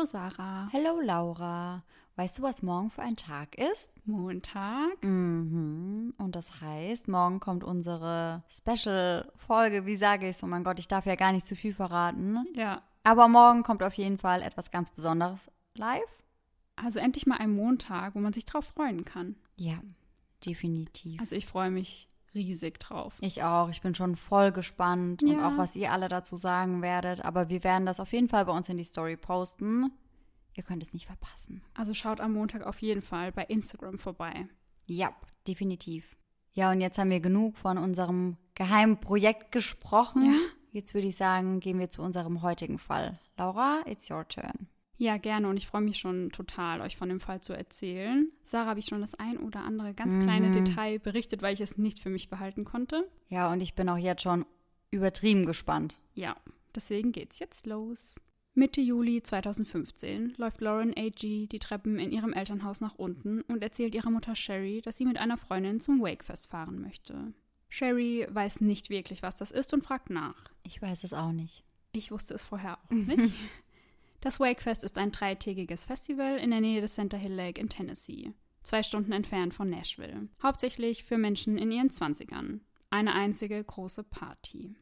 Hallo Sarah. Hallo Laura. Weißt du, was morgen für ein Tag ist? Montag. Mhm. Und das heißt, morgen kommt unsere Special-Folge. Wie sage ich es? Oh mein Gott, ich darf ja gar nicht zu viel verraten. Ja. Aber morgen kommt auf jeden Fall etwas ganz Besonderes live. Also endlich mal ein Montag, wo man sich drauf freuen kann. Ja, definitiv. Also ich freue mich riesig drauf. Ich auch. Ich bin schon voll gespannt und Ja. auch, was ihr alle dazu sagen werdet. Aber wir werden das auf jeden Fall bei uns in die Story posten. Ihr könnt es nicht verpassen. Also schaut am Montag auf jeden Fall bei Instagram vorbei. Ja, definitiv. Ja, und jetzt haben wir genug von unserem geheimen Projekt gesprochen. Ja. Jetzt würde ich sagen, gehen wir zu unserem heutigen Fall. Laura, it's your turn. Ja, gerne und ich freue mich schon total, euch von dem Fall zu erzählen. Sarah habe ich schon das ein oder andere ganz kleine Mhm. Detail berichtet, weil ich es nicht für mich behalten konnte. Ja, und ich bin auch jetzt schon übertrieben gespannt. Ja, deswegen geht's jetzt los. Mitte Juli 2015 läuft Lauren A.G. die Treppen in ihrem Elternhaus nach unten und erzählt ihrer Mutter Sherry, dass sie mit einer Freundin zum Wakefest fahren möchte. Sherry weiß nicht wirklich, was das ist und fragt nach. Ich weiß es auch nicht. Ich wusste es vorher auch nicht. Das Wakefest ist ein dreitägiges Festival in der Nähe des Center Hill Lake in Tennessee, zwei Stunden entfernt von Nashville. Hauptsächlich für Menschen in ihren Zwanzigern. Eine einzige große Party.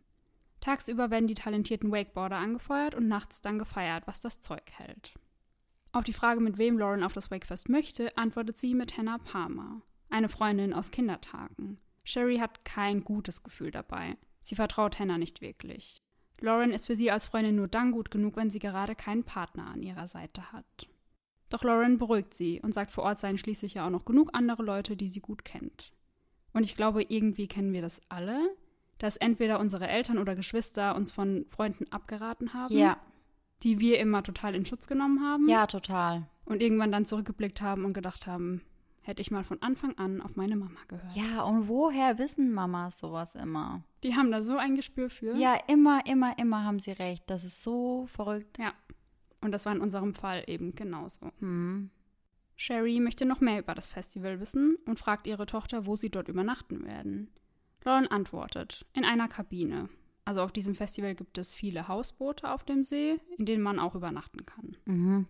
Tagsüber werden die talentierten Wakeboarder angefeuert und nachts dann gefeiert, was das Zeug hält. Auf die Frage, mit wem Lauren auf das Wakefest möchte, antwortet sie mit Hannah Palmer, eine Freundin aus Kindertagen. Sherry hat kein gutes Gefühl dabei. Sie vertraut Hannah nicht wirklich. Lauren ist für sie als Freundin nur dann gut genug, wenn sie gerade keinen Partner an ihrer Seite hat. Doch Lauren beruhigt sie und sagt, vor Ort seien schließlich ja auch noch genug andere Leute, die sie gut kennt. Und ich glaube, irgendwie kennen wir das alle, dass entweder unsere Eltern oder Geschwister uns von Freunden abgeraten haben, Ja, die wir immer total in Schutz genommen haben ja, total. und irgendwann dann zurückgeblickt haben und gedacht haben, hätte ich mal von Anfang an auf meine Mama gehört. Ja, und woher wissen Mamas sowas immer? Die haben da so ein Gespür für. Ja, immer, immer, immer haben sie recht. Das ist so verrückt. Ja. Und das war in unserem Fall eben genauso. Hm. Sherry möchte noch mehr über das Festival wissen und fragt ihre Tochter, wo sie dort übernachten werden. Lauren antwortet, in einer Kabine. Also auf diesem Festival gibt es viele Hausboote auf dem See, in denen man auch übernachten kann. Mhm.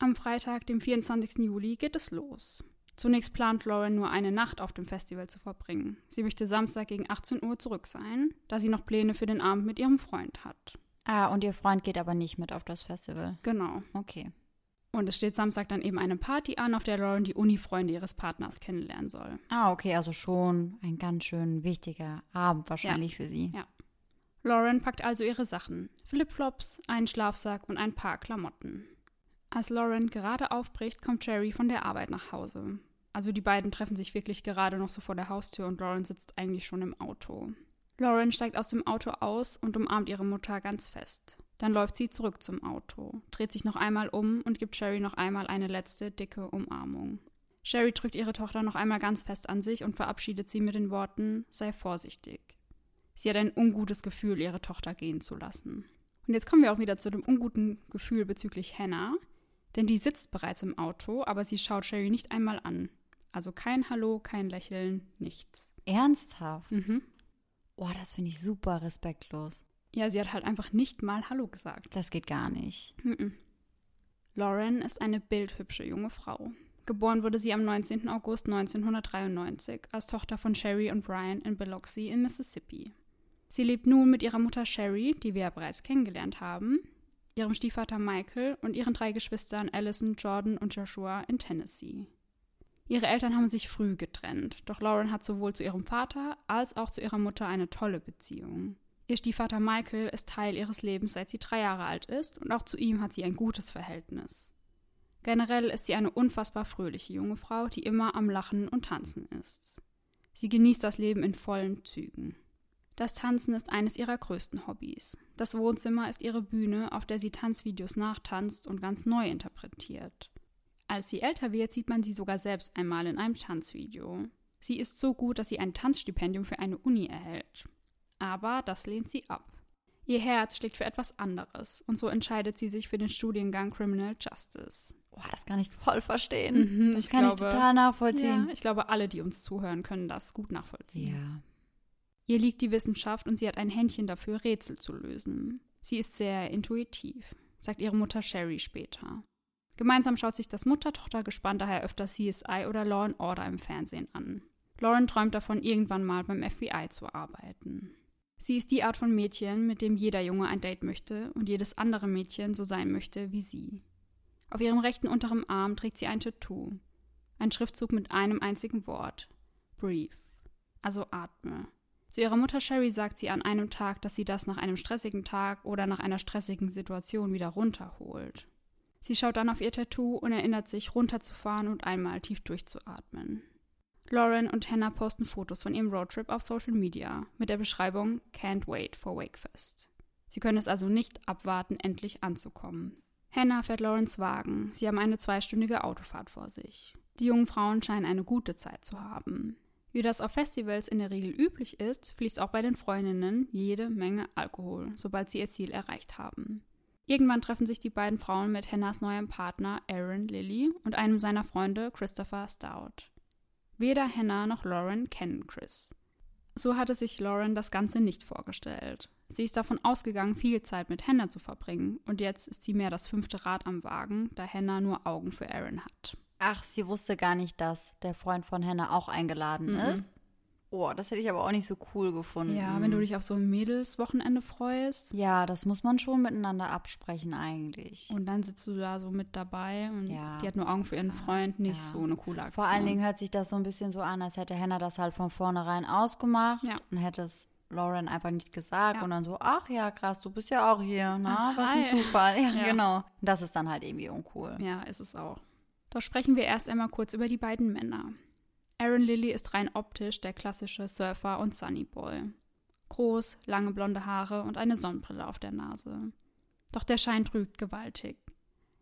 Am Freitag, dem 24. Juli, geht es los. Zunächst plant Lauren nur eine Nacht auf dem Festival zu verbringen. Sie möchte Samstag gegen 18 Uhr zurück sein, da sie noch Pläne für den Abend mit ihrem Freund hat. Ah, und ihr Freund geht aber nicht mit auf das Festival. Genau. Okay. Und es steht Samstag dann eben eine Party an, auf der Lauren die Uni-Freunde ihres Partners kennenlernen soll. Ah, okay, also schon ein ganz schön wichtiger Abend wahrscheinlich für sie. Ja. Lauren packt also ihre Sachen: Flipflops, einen Schlafsack und ein paar Klamotten. Als Lauren gerade aufbricht, kommt Jerry von der Arbeit nach Hause. Also die beiden treffen sich wirklich gerade noch so vor der Haustür und Lauren sitzt eigentlich schon im Auto. Lauren steigt aus dem Auto aus und umarmt ihre Mutter ganz fest. Dann läuft sie zurück zum Auto, dreht sich noch einmal um und gibt Sherry noch einmal eine letzte dicke Umarmung. Sherry drückt ihre Tochter noch einmal ganz fest an sich und verabschiedet sie mit den Worten: Sei vorsichtig. Sie hat ein ungutes Gefühl, ihre Tochter gehen zu lassen. Und jetzt kommen wir auch wieder zu dem unguten Gefühl bezüglich Hannah, denn die sitzt bereits im Auto, aber sie schaut Sherry nicht einmal an. Also kein Hallo, kein Lächeln, nichts. Ernsthaft? Mhm. Oh, das finde ich super respektlos. Ja, sie hat halt einfach nicht mal Hallo gesagt. Das geht gar nicht. Mhm. Lauren ist eine bildhübsche junge Frau. Geboren wurde sie am 19. August 1993 als Tochter von Sherry und Brian in Biloxi in Mississippi. Sie lebt nun mit ihrer Mutter Sherry, die wir ja bereits kennengelernt haben, ihrem Stiefvater Michael und ihren drei Geschwistern Allison, Jordan und Joshua in Tennessee. Ihre Eltern haben sich früh getrennt, doch Lauren hat sowohl zu ihrem Vater als auch zu ihrer Mutter eine tolle Beziehung. Ihr Stiefvater Michael ist Teil ihres Lebens, seit sie drei Jahre alt ist, und auch zu ihm hat sie ein gutes Verhältnis. Generell ist sie eine unfassbar fröhliche junge Frau, die immer am Lachen und Tanzen ist. Sie genießt das Leben in vollen Zügen. Das Tanzen ist eines ihrer größten Hobbys. Das Wohnzimmer ist ihre Bühne, auf der sie Tanzvideos nachtanzt und ganz neu interpretiert. Als sie älter wird, sieht man sie sogar selbst einmal in einem Tanzvideo. Sie ist so gut, dass sie ein Tanzstipendium für eine Uni erhält. Aber das lehnt sie ab. Ihr Herz schlägt für etwas anderes und so entscheidet sie sich für den Studiengang Criminal Justice. Oh, das kann ich voll verstehen. Mhm, das ich kann glaube- ich total nachvollziehen. Ja, ich glaube, alle, die uns zuhören, können das gut nachvollziehen. Ja. Ihr liegt die Wissenschaft und sie hat ein Händchen dafür, Rätsel zu lösen. Sie ist sehr intuitiv. sagt ihre Mutter Sherry später. Gemeinsam schaut sich das Mutter-Tochter-Gespann daher öfter CSI oder Law and Order im Fernsehen an. Lauren träumt davon, irgendwann mal beim FBI zu arbeiten. Sie ist die Art von Mädchen, mit dem jeder Junge ein Date möchte und jedes andere Mädchen so sein möchte wie sie. Auf ihrem rechten unteren Arm trägt sie ein Tattoo. Ein Schriftzug mit einem einzigen Wort. Breathe. Also atme. Zu ihrer Mutter Sherry sagt sie an einem Tag, dass sie das nach einem stressigen Tag oder nach einer stressigen Situation wieder runterholt. Sie schaut dann auf ihr Tattoo und erinnert sich, runterzufahren und einmal tief durchzuatmen. Lauren und Hannah posten Fotos von ihrem Roadtrip auf Social Media mit der Beschreibung Can't wait for Wakefest. Sie können es also nicht abwarten, endlich anzukommen. Hannah fährt Laurens Wagen. Sie haben eine zweistündige Autofahrt vor sich. Die jungen Frauen scheinen eine gute Zeit zu haben. Wie das auf Festivals in der Regel üblich ist, fließt auch bei den Freundinnen jede Menge Alkohol, sobald sie ihr Ziel erreicht haben. Irgendwann treffen sich die beiden Frauen mit Hannahs neuem Partner Aaron Lilly und einem seiner Freunde Christopher Stout. Weder Hannah noch Lauren kennen Chris. So hatte sich Lauren das Ganze nicht vorgestellt. Sie ist davon ausgegangen, viel Zeit mit Hannah zu verbringen, und jetzt ist sie mehr das fünfte Rad am Wagen, da Hannah nur Augen für Aaron hat. Ach, sie wusste gar nicht, dass der Freund von Hannah auch eingeladen mhm. ist. Oh, das hätte ich aber auch nicht so cool gefunden. Ja, wenn du dich auf so ein Mädelswochenende freust. Ja, das muss man schon miteinander absprechen eigentlich. Und dann sitzt du da so mit dabei und ja. die hat nur Augen für ihren Freund, nicht ja. so eine coole Aktion. Vor allen Dingen hört sich das so ein bisschen so an, als hätte Hannah das halt von vornherein ausgemacht ja. und hätte es Lauren einfach nicht gesagt und dann so, aach ja, krass, du bist ja auch hier, na, ach, was ein Zufall. Ja, genau. Das ist dann halt irgendwie uncool. Ja, ist es auch. Doch sprechen wir erst einmal kurz über die beiden Männer. Aaron Lilly ist rein optisch der klassische Surfer und Sunnyboy. Groß, lange blonde Haare und eine Sonnenbrille auf der Nase. Doch der Schein trügt gewaltig.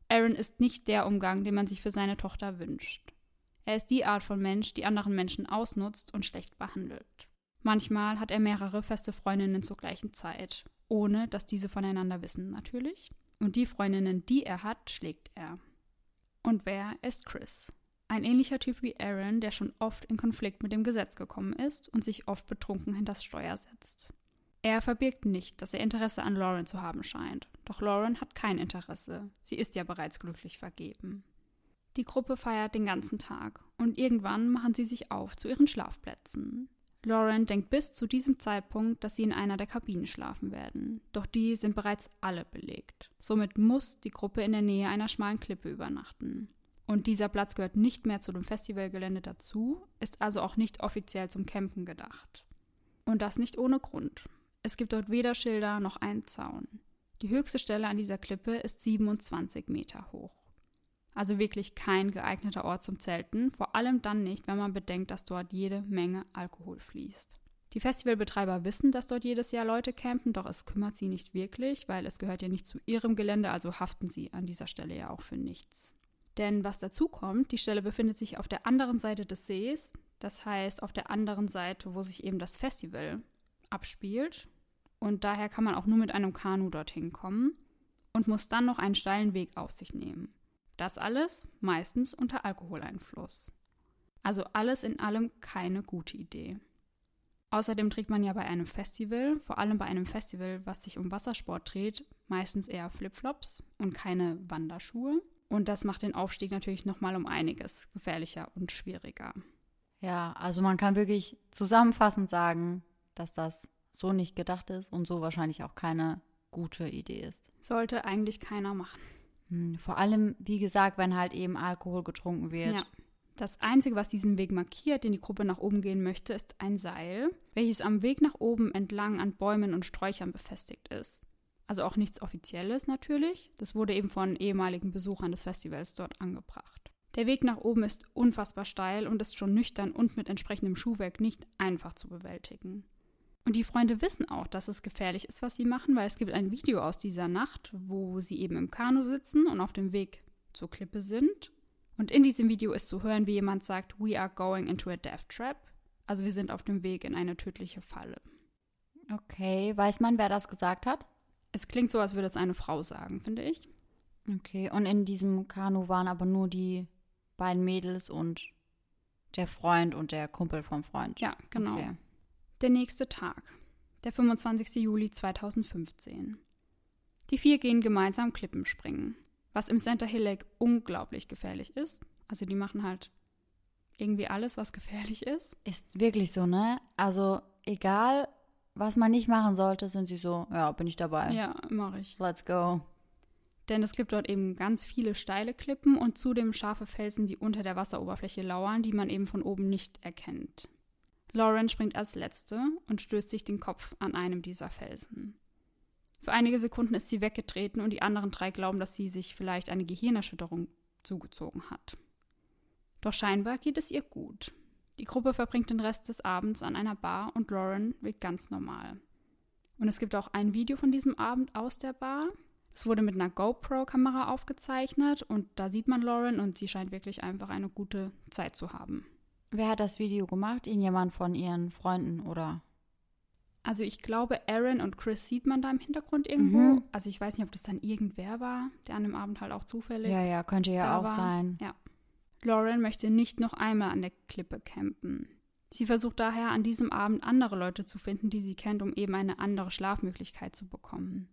Aaron ist nicht der Umgang, den man sich für seine Tochter wünscht. Er ist die Art von Mensch, die anderen Menschen ausnutzt und schlecht behandelt. Manchmal hat er mehrere feste Freundinnen zur gleichen Zeit, ohne dass diese voneinander wissen natürlich. Und die Freundinnen, die er hat, schlägt er. Und wer ist Chris? Ein ähnlicher Typ wie Aaron, der schon oft in Konflikt mit dem Gesetz gekommen ist und sich oft betrunken hinters Steuer setzt. Er verbirgt nicht, dass er Interesse an Lauren zu haben scheint. Doch Lauren hat kein Interesse. Sie ist ja bereits glücklich vergeben. Die Gruppe feiert den ganzen Tag und irgendwann machen sie sich auf zu ihren Schlafplätzen. Lauren denkt bis zu diesem Zeitpunkt, dass sie in einer der Kabinen schlafen werden. Doch die sind bereits alle belegt. Somit muss die Gruppe in der Nähe einer schmalen Klippe übernachten. Und dieser Platz gehört nicht mehr zu dem Festivalgelände dazu, ist also auch nicht offiziell zum Campen gedacht. Und das nicht ohne Grund. Es gibt dort weder Schilder noch einen Zaun. Die höchste Stelle an dieser Klippe ist 27 Meter hoch. Also wirklich kein geeigneter Ort zum Zelten, vor allem dann nicht, wenn man bedenkt, dass dort jede Menge Alkohol fließt. Die Festivalbetreiber wissen, dass dort jedes Jahr Leute campen, doch es kümmert sie nicht wirklich, weil es gehört ja nicht zu ihrem Gelände, also haften sie an dieser Stelle ja auch für nichts. Denn was dazu kommt, die Stelle befindet sich auf der anderen Seite des Sees, das heißt auf der anderen Seite, wo sich eben das Festival abspielt. Und daher kann man auch nur mit einem Kanu dorthin kommen und muss dann noch einen steilen Weg auf sich nehmen. Das alles meistens unter Alkoholeinfluss. Also alles in allem keine gute Idee. Außerdem trägt man ja bei einem Festival, vor allem bei einem Festival, was sich um Wassersport dreht, meistens eher Flipflops und keine Wanderschuhe. Und das macht den Aufstieg natürlich nochmal um einiges gefährlicher und schwieriger. Ja, also man kann wirklich zusammenfassend sagen, dass das so nicht gedacht ist und so wahrscheinlich auch keine gute Idee ist. Sollte eigentlich keiner machen. Hm, vor allem, wie gesagt, wenn halt eben Alkohol getrunken wird. Ja. Das Einzige, was diesen Weg markiert, den die Gruppe nach oben gehen möchte, ist ein Seil, welches am Weg nach oben entlang an Bäumen und Sträuchern befestigt ist. Also auch nichts Offizielles natürlich. Das wurde eben von ehemaligen Besuchern des Festivals dort angebracht. Der Weg nach oben ist unfassbar steil und ist schon nüchtern und mit entsprechendem Schuhwerk nicht einfach zu bewältigen. Und die Freunde wissen auch, dass es gefährlich ist, was sie machen, weil es gibt ein Video aus dieser Nacht, wo sie eben im Kanu sitzen und auf dem Weg zur Klippe sind. Und in diesem Video ist zu hören, wie jemand sagt, We are going into a death trap. Also wir sind auf dem Weg in eine tödliche Falle. Okay, weiß man, wer das gesagt hat? Es klingt so, als würde es eine Frau sagen, finde ich. Okay, und in diesem Kanu waren aber nur die beiden Mädels und der Freund und der Kumpel vom Freund. Ja, genau. Okay. Der nächste Tag, der 25. Juli 2015. Die vier gehen gemeinsam Klippen springen, was im Center Hill Lake unglaublich gefährlich ist. Also die machen halt irgendwie alles, was gefährlich ist. Ist wirklich so, ne? Also egal, was man nicht machen sollte, sind sie so, ja, bin ich dabei. Ja, mache ich. Let's go. Denn es gibt dort eben ganz viele steile Klippen und zudem scharfe Felsen, die unter der Wasseroberfläche lauern, die man eben von oben nicht erkennt. Lauren springt als Letzte und stößt sich den Kopf an einem dieser Felsen. Für einige Sekunden ist sie weggetreten und die anderen drei glauben, dass sie sich vielleicht eine Gehirnerschütterung zugezogen hat. Doch scheinbar geht es ihr gut. Die Gruppe verbringt den Rest des Abends an einer Bar und Lauren wird ganz normal. Und es gibt auch ein Video von diesem Abend aus der Bar. Es wurde mit einer GoPro-Kamera aufgezeichnet und da sieht man Lauren und sie scheint wirklich einfach eine gute Zeit zu haben. Wer hat das Video gemacht? Irgendjemand von ihren Freunden oder? Also ich glaube, Aaron und Chris sieht man da im Hintergrund irgendwo. Mhm. Also ich weiß nicht, ob das dann irgendwer war, der an dem Abend halt auch zufällig. Ja, ja, könnte ja auch war. sein. Ja. Lauren möchte nicht noch einmal an der Klippe campen. Sie versucht daher an diesem Abend andere Leute zu finden, die sie kennt, um eben eine andere Schlafmöglichkeit zu bekommen.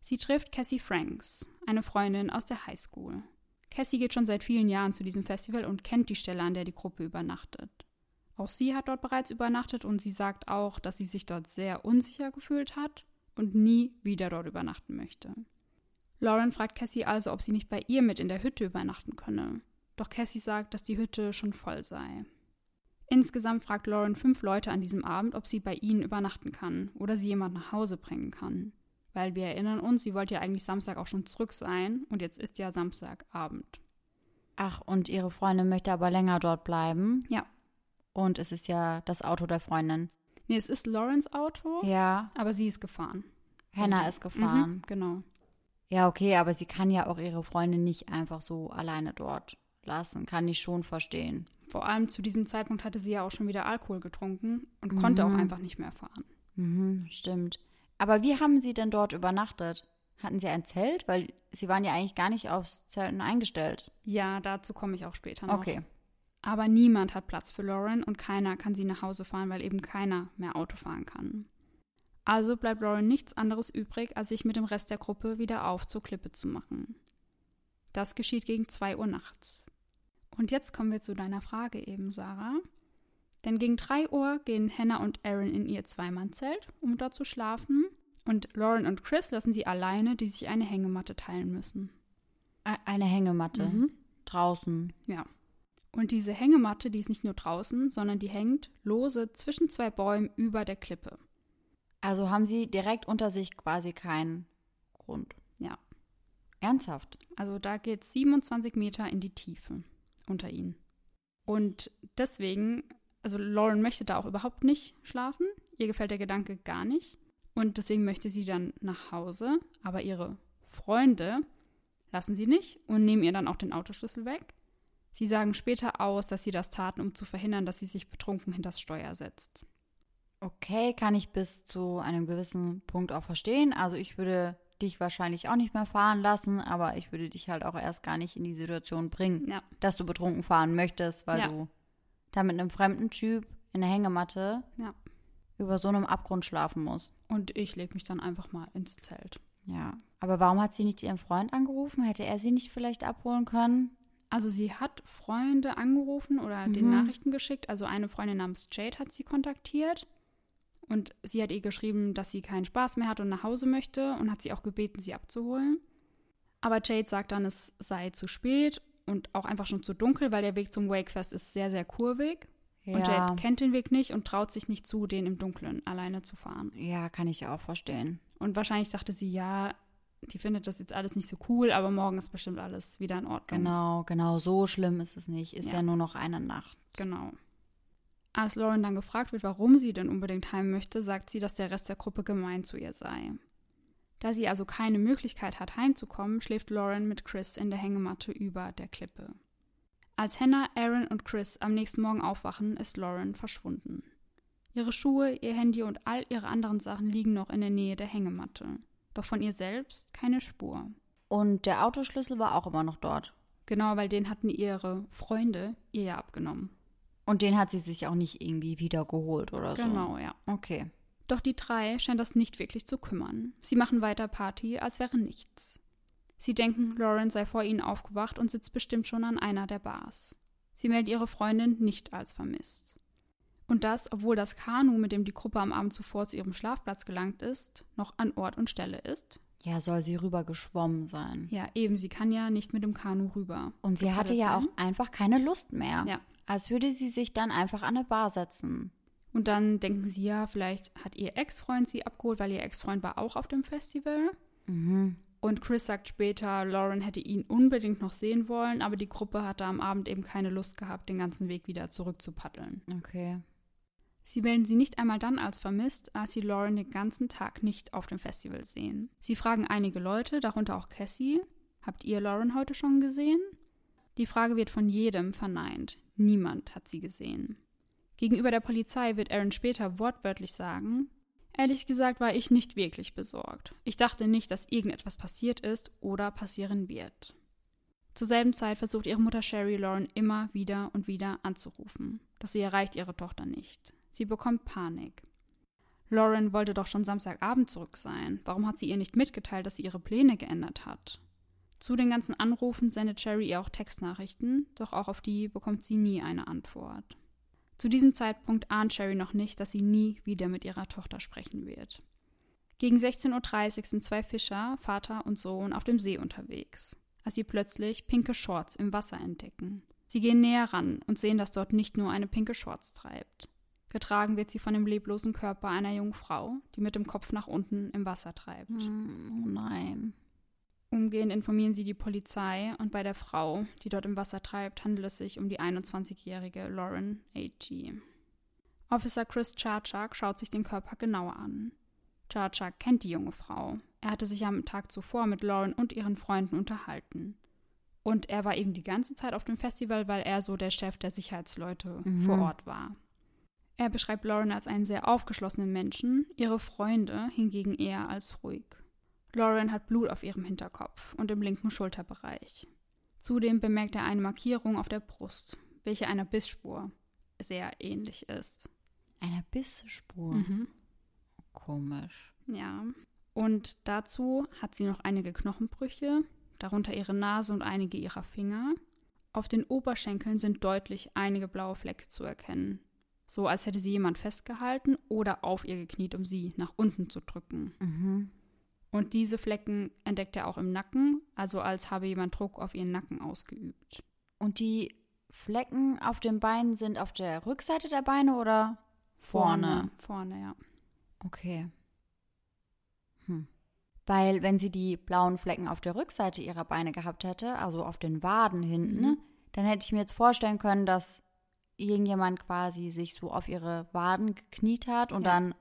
Sie trifft Cassie Franks, eine Freundin aus der Highschool. Cassie geht schon seit vielen Jahren zu diesem Festival und kennt die Stelle, an der die Gruppe übernachtet. Auch sie hat dort bereits übernachtet und sie sagt auch, dass sie sich dort sehr unsicher gefühlt hat und nie wieder dort übernachten möchte. Lauren fragt Cassie also, ob sie nicht bei ihr mit in der Hütte übernachten könne. Doch Cassie sagt, dass die Hütte schon voll sei. Insgesamt fragt Lauren fünf Leute an diesem Abend, ob sie bei ihnen übernachten kann oder sie jemand nach Hause bringen kann. Weil wir erinnern uns, sie wollte ja eigentlich Samstag auch schon zurück sein und jetzt ist ja Samstagabend. Ach, und ihre Freundin möchte aber länger dort bleiben? Ja. Und es ist ja das Auto der Freundin. Nee, es ist Lawrence Auto. Ja. Aber sie ist gefahren. Hannah ist gefahren. Mhm, genau. Ja, okay, aber sie kann ja auch ihre Freundin nicht einfach so alleine dort lassen. Kann ich schon verstehen. Vor allem zu diesem Zeitpunkt hatte sie ja auch schon wieder Alkohol getrunken und mhm. konnte auch einfach nicht mehr fahren. Mhm, stimmt. Aber wie haben Sie denn dort übernachtet? Hatten Sie ein Zelt? Weil Sie waren ja eigentlich gar nicht aufs Zelten eingestellt. Ja, dazu komme ich auch später noch. Okay. Aber niemand hat Platz für Lauren und keiner kann sie nach Hause fahren, weil eben keiner mehr Auto fahren kann. Also bleibt Lauren nichts anderes übrig, als sich mit dem Rest der Gruppe wieder auf zur Klippe zu machen. Das geschieht gegen 2 Uhr nachts. Und jetzt kommen wir zu deiner Frage eben, Sarah. Denn gegen 3 Uhr gehen Hannah und Aaron in ihr Zweimannzelt, um dort zu schlafen. Und Lauren und Chris lassen sie alleine, die sich eine Hängematte teilen müssen. Eine Hängematte? Mhm. Draußen? Ja. Und diese Hängematte, die ist nicht nur draußen, sondern die hängt lose zwischen zwei Bäumen über der Klippe. Also haben sie direkt unter sich quasi keinen Grund. Ja. Ernsthaft? Also da geht 27 Meter in die Tiefe unter ihnen. Und deswegen also Lauren möchte da auch überhaupt nicht schlafen. Ihr gefällt der Gedanke gar nicht. Und deswegen möchte sie dann nach Hause. Aber ihre Freunde lassen sie nicht und nehmen ihr dann auch den Autoschlüssel weg. Sie sagen später aus, dass sie das taten, um zu verhindern, dass sie sich betrunken hinters Steuer setzt. Okay, kann ich bis zu einem gewissen Punkt auch verstehen. Also ich würde dich wahrscheinlich auch nicht mehr fahren lassen, aber ich würde dich halt auch erst gar nicht in die Situation bringen, ja. dass du betrunken fahren möchtest, weil ja. du da mit einem fremden Typ in der Hängematte ja. über so einem Abgrund schlafen muss. Und ich lege mich dann einfach mal ins Zelt. Ja. Aber warum hat sie nicht ihren Freund angerufen? Hätte er sie nicht vielleicht abholen können? Also sie hat Freunde angerufen oder mhm. den Nachrichten geschickt. Also eine Freundin namens Jade hat sie kontaktiert. Und sie hat ihr geschrieben, dass sie keinen Spaß mehr hat und nach Hause möchte und hat sie auch gebeten, sie abzuholen. Aber Jade sagt dann, es sei zu spät und auch einfach schon zu dunkel, weil der Weg zum Wakefest ist sehr, sehr kurvig. Ja. Und Jade kennt den Weg nicht und traut sich nicht zu, den im Dunkeln alleine zu fahren. Ja, kann ich auch verstehen. Und wahrscheinlich dachte sie, ja, die findet das jetzt alles nicht so cool, aber morgen ist bestimmt alles wieder in Ordnung. Genau, genau, so schlimm ist es nicht. Ist ja, ja nur noch eine Nacht. Genau. Als Lauren dann gefragt wird, warum sie denn unbedingt heim möchte, sagt sie, dass der Rest der Gruppe gemein zu ihr sei. Da sie also keine Möglichkeit hat, heimzukommen, schläft Lauren mit Chris in der Hängematte über der Klippe. Als Hannah, Aaron und Chris am nächsten Morgen aufwachen, ist Lauren verschwunden. Ihre Schuhe, ihr Handy und all ihre anderen Sachen liegen noch in der Nähe der Hängematte. Doch von ihr selbst keine Spur. Und der Autoschlüssel war auch immer noch dort. Genau, weil den hatten ihre Freunde ihr ja abgenommen. Und den hat sie sich auch nicht irgendwie wiedergeholt oder genau, so. Genau, ja. Okay. Doch die drei scheinen das nicht wirklich zu kümmern. Sie machen weiter Party, als wäre nichts. Sie denken, Lauren sei vor ihnen aufgewacht und sitzt bestimmt schon an einer der Bars. Sie meldet ihre Freundin nicht als vermisst. Und das, obwohl das Kanu, mit dem die Gruppe am Abend zuvor zu ihrem Schlafplatz gelangt ist, noch an Ort und Stelle ist. Ja, soll sie rüber geschwommen sein. Ja, eben, sie kann ja nicht mit dem Kanu rüber. Und sie hatte ja sein. auch einfach keine Lust mehr. Ja. Als würde sie sich dann einfach an eine Bar setzen. Und dann denken sie ja, vielleicht hat ihr Ex-Freund sie abgeholt, weil ihr Ex-Freund war auch auf dem Festival. Mhm. Und Chris sagt später, Lauren hätte ihn unbedingt noch sehen wollen, aber die Gruppe hatte am Abend eben keine Lust gehabt, den ganzen Weg wieder zurückzupaddeln. Okay. Sie melden sie nicht einmal dann als vermisst, als sie Lauren den ganzen Tag nicht auf dem Festival sehen. Sie fragen einige Leute, darunter auch Cassie, habt ihr Lauren heute schon gesehen? Die Frage wird von jedem verneint. Niemand hat sie gesehen. Gegenüber der Polizei wird Aaron später wortwörtlich sagen, Ehrlich gesagt war ich nicht wirklich besorgt. Ich dachte nicht, dass irgendetwas passiert ist oder passieren wird. Zur selben Zeit versucht ihre Mutter Sherry Lauren immer wieder und wieder anzurufen. Doch sie erreicht ihre Tochter nicht. Sie bekommt Panik. Lauren wollte doch schon Samstagabend zurück sein. Warum hat sie ihr nicht mitgeteilt, dass sie ihre Pläne geändert hat? Zu den ganzen Anrufen sendet Sherry ihr auch Textnachrichten, doch auch auf die bekommt sie nie eine Antwort. Zu diesem Zeitpunkt ahnt Sherry noch nicht, dass sie nie wieder mit ihrer Tochter sprechen wird. Gegen 16.30 Uhr sind zwei Fischer, Vater und Sohn, auf dem See unterwegs, als sie plötzlich pinke Shorts im Wasser entdecken. Sie gehen näher ran und sehen, dass dort nicht nur eine pinke Shorts treibt. Getragen wird sie von dem leblosen Körper einer jungen Frau, die mit dem Kopf nach unten im Wasser treibt. Hm, oh nein. Umgehend informieren sie die Polizei und bei der Frau, die dort im Wasser treibt, handelt es sich um die 21-jährige Lauren A.G. Officer Chris Charchak schaut sich den Körper genauer an. Charchak kennt die junge Frau. Er hatte sich am Tag zuvor mit Lauren und ihren Freunden unterhalten. Und er war eben die ganze Zeit auf dem Festival, weil er so der Chef der Sicherheitsleute mhm. vor Ort war. Er beschreibt Lauren als einen sehr aufgeschlossenen Menschen, ihre Freunde hingegen eher als ruhig. Lauren hat Blut auf ihrem Hinterkopf und im linken Schulterbereich. Zudem bemerkt er eine Markierung auf der Brust, welche einer Bissspur sehr ähnlich ist. Eine Bissspur? Mhm. Komisch. Ja. Und dazu hat sie noch einige Knochenbrüche, darunter ihre Nase und einige ihrer Finger. Auf den Oberschenkeln sind deutlich einige blaue Flecke zu erkennen. So als hätte sie jemand festgehalten oder auf ihr gekniet, um sie nach unten zu drücken. Mhm. Und diese Flecken entdeckt er auch im Nacken, also als habe jemand Druck auf ihren Nacken ausgeübt. Und die Flecken auf den Beinen sind auf der Rückseite der Beine oder vorne? Vorne, vorne ja. Okay. Hm. Weil wenn sie die blauen Flecken auf der Rückseite ihrer Beine gehabt hätte, also auf den Waden hinten, mhm. dann hätte ich mir jetzt vorstellen können, dass irgendjemand quasi sich so auf ihre Waden gekniet hat und ja. dann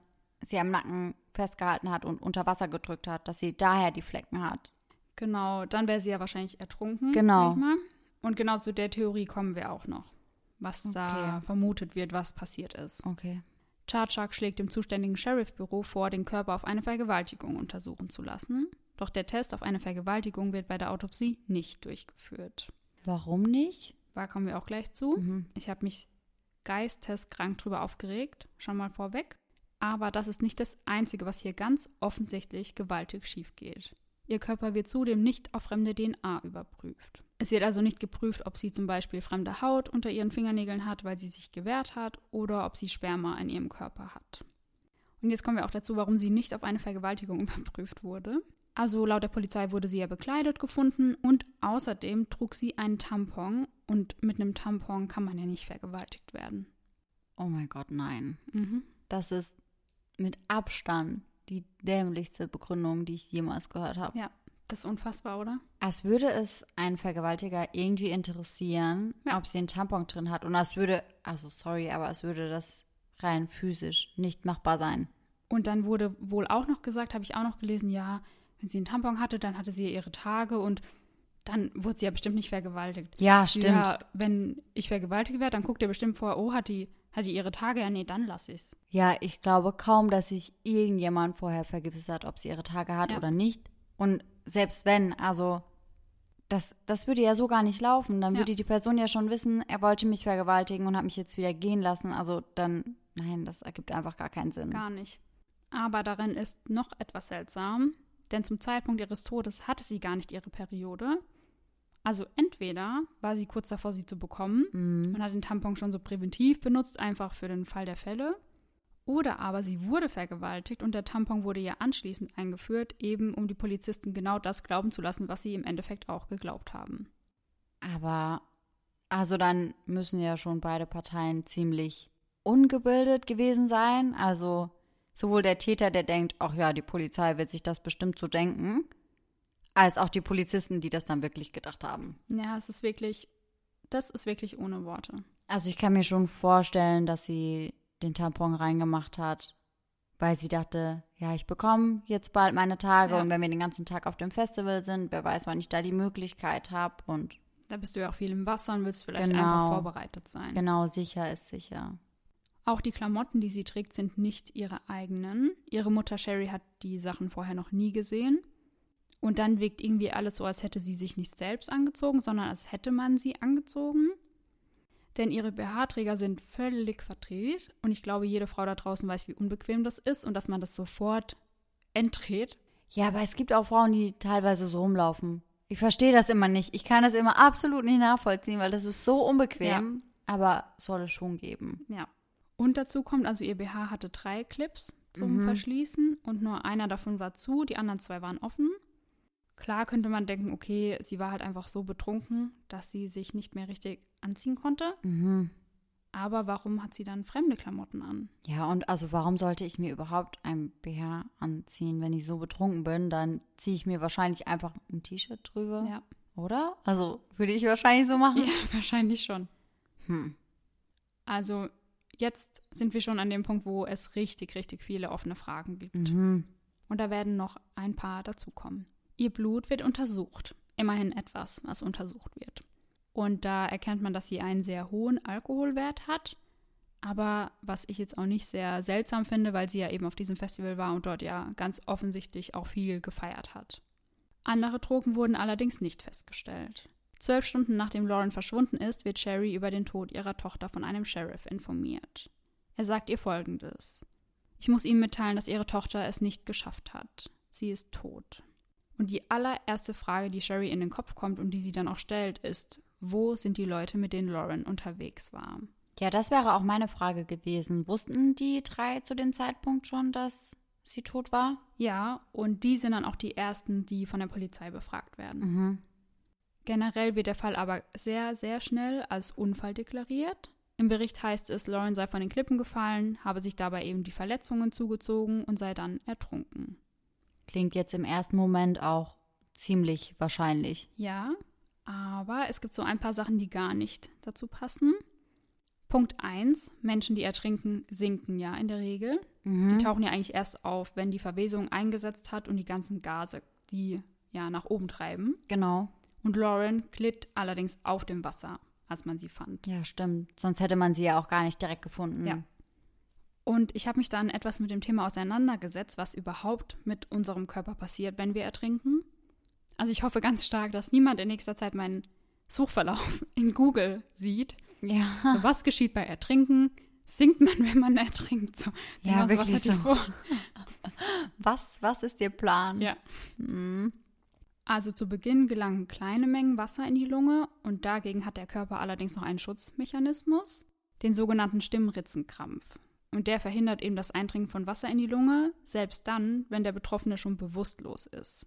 sie am Nacken festgehalten hat und unter Wasser gedrückt hat, dass sie daher die Flecken hat. Genau, dann wäre sie ja wahrscheinlich ertrunken. Genau. Und genau zu der Theorie kommen wir auch noch, was okay. da vermutet wird, was passiert ist. Okay. Charchak schlägt dem zuständigen Sheriffbüro vor, den Körper auf eine Vergewaltigung untersuchen zu lassen. Doch der Test auf eine Vergewaltigung wird bei der Autopsie nicht durchgeführt. Warum nicht? Da kommen wir auch gleich zu. Mhm. Ich habe mich geisteskrank drüber aufgeregt, schon mal vorweg. Aber das ist nicht das Einzige, was hier ganz offensichtlich gewaltig schief geht. Ihr Körper wird zudem nicht auf fremde DNA überprüft. Es wird also nicht geprüft, ob sie zum Beispiel fremde Haut unter ihren Fingernägeln hat, weil sie sich gewehrt hat, oder ob sie Sperma in ihrem Körper hat. Und jetzt kommen wir auch dazu, warum sie nicht auf eine Vergewaltigung überprüft wurde. Also laut der Polizei wurde sie ja bekleidet gefunden und außerdem trug sie einen Tampon und mit einem Tampon kann man ja nicht vergewaltigt werden. Oh mein Gott, nein. Mhm. Das ist mit Abstand die dämlichste Begründung, die ich jemals gehört habe. Ja, das ist unfassbar, oder? Als würde es einen Vergewaltiger irgendwie interessieren, ja. ob sie einen Tampon drin hat. Und als würde, also sorry, aber es würde das rein physisch nicht machbar sein. Und dann wurde wohl auch noch gesagt, habe ich auch noch gelesen, ja, wenn sie einen Tampon hatte, dann hatte sie ihre Tage und dann wurde sie ja bestimmt nicht vergewaltigt. Ja, stimmt. Ja, wenn ich vergewaltigt werde, dann guckt ihr bestimmt vor, oh, hat die hat die ihre Tage? Ja, nee, dann lass ich's. Ja, ich glaube kaum, dass sich irgendjemand vorher vergewissert hat, ob sie ihre Tage hat ja. oder nicht. Und selbst wenn, also das, das würde ja so gar nicht laufen. Dann ja. würde die Person ja schon wissen, er wollte mich vergewaltigen und hat mich jetzt wieder gehen lassen. Also dann, nein, das ergibt einfach gar keinen Sinn. Gar nicht. Aber darin ist noch etwas seltsam, denn zum Zeitpunkt ihres Todes hatte sie gar nicht ihre Periode. Also entweder war sie kurz davor, sie zu bekommen mhm. und hat den Tampon schon so präventiv benutzt, einfach für den Fall der Fälle. Oder aber sie wurde vergewaltigt und der Tampon wurde ja anschließend eingeführt, eben um die Polizisten genau das glauben zu lassen, was sie im Endeffekt auch geglaubt haben. Aber also dann müssen ja schon beide Parteien ziemlich ungebildet gewesen sein. Also sowohl der Täter, der denkt, ach ja, die Polizei wird sich das bestimmt so denken, als auch die Polizisten, die das dann wirklich gedacht haben. Ja, es ist wirklich, das ist wirklich ohne Worte. Also ich kann mir schon vorstellen, dass sie den Tampon reingemacht hat, weil sie dachte, ja, ich bekomme jetzt bald meine Tage ja. und wenn wir den ganzen Tag auf dem Festival sind, wer weiß, wann ich da die Möglichkeit habe und da bist du ja auch viel im Wasser und willst vielleicht genau, einfach vorbereitet sein. Genau, sicher ist sicher. Auch die Klamotten, die sie trägt, sind nicht ihre eigenen. Ihre Mutter Sherry hat die Sachen vorher noch nie gesehen. Und dann wirkt irgendwie alles so, als hätte sie sich nicht selbst angezogen, sondern als hätte man sie angezogen denn ihre BH-Träger sind völlig verdreht und ich glaube, jede Frau da draußen weiß, wie unbequem das ist und dass man das sofort entdreht. Ja, aber es gibt auch Frauen, die teilweise so rumlaufen. Ich verstehe das immer nicht. Ich kann das immer absolut nicht nachvollziehen, weil das ist so unbequem. Ja. Aber soll es schon geben. Ja. Und dazu kommt, also ihr BH hatte drei Clips zum mhm. Verschließen und nur einer davon war zu, die anderen zwei waren offen. Klar könnte man denken, okay, sie war halt einfach so betrunken, dass sie sich nicht mehr richtig anziehen konnte. Mhm. Aber warum hat sie dann fremde Klamotten an? Ja, und also warum sollte ich mir überhaupt ein BH anziehen? Wenn ich so betrunken bin, dann ziehe ich mir wahrscheinlich einfach ein T-Shirt drüber. Ja. Oder? Also würde ich wahrscheinlich so machen? Ja, wahrscheinlich schon. Hm. Also jetzt sind wir schon an dem Punkt, wo es richtig, richtig viele offene Fragen gibt. Mhm. Und da werden noch ein paar dazukommen. Ihr Blut wird untersucht. Immerhin etwas, was untersucht wird. Und da erkennt man, dass sie einen sehr hohen Alkoholwert hat. Aber was ich jetzt auch nicht sehr seltsam finde, weil sie ja eben auf diesem Festival war und dort ja ganz offensichtlich auch viel gefeiert hat. Andere Drogen wurden allerdings nicht festgestellt. Zwölf Stunden nachdem Lauren verschwunden ist, wird Sherry über den Tod ihrer Tochter von einem Sheriff informiert. Er sagt ihr folgendes. Ich muss Ihnen mitteilen, dass Ihre Tochter es nicht geschafft hat. Sie ist tot. Und die allererste Frage, die Sherry in den Kopf kommt und die sie dann auch stellt, ist, wo sind die Leute, mit denen Lauren unterwegs war? Ja, das wäre auch meine Frage gewesen. Wussten die drei zu dem Zeitpunkt schon, dass sie tot war? Ja, und die sind dann auch die ersten, die von der Polizei befragt werden. Mhm. Generell wird der Fall aber sehr, sehr schnell als Unfall deklariert. Im Bericht heißt es, Lauren sei von den Klippen gefallen, habe sich dabei eben die Verletzungen zugezogen und sei dann ertrunken. Klingt jetzt im ersten Moment auch ziemlich wahrscheinlich. Ja, aber es gibt so ein paar Sachen, die gar nicht dazu passen. Punkt 1. Menschen, die ertrinken, sinken ja in der Regel. Mhm. Die tauchen ja eigentlich erst auf, wenn die Verwesung eingesetzt hat und die ganzen Gase, die ja nach oben treiben. Genau. Und Lauren glitt allerdings auf dem Wasser, als man sie fand. Ja, stimmt. Sonst hätte man sie ja auch gar nicht direkt gefunden. Ja. Und ich habe mich dann etwas mit dem Thema auseinandergesetzt, was überhaupt mit unserem Körper passiert, wenn wir ertrinken. Also ich hoffe ganz stark, dass niemand in nächster Zeit meinen Suchverlauf in Google sieht. Ja. So, was geschieht bei Ertrinken? Singt man, wenn man ertrinkt? So, ja, so, wirklich was so. Vor? was, was ist Ihr Plan? Ja. Mhm. Also zu Beginn gelangen kleine Mengen Wasser in die Lunge und dagegen hat der Körper allerdings noch einen Schutzmechanismus, den sogenannten Stimmritzenkrampf. Und der verhindert eben das Eindringen von Wasser in die Lunge, selbst dann, wenn der Betroffene schon bewusstlos ist.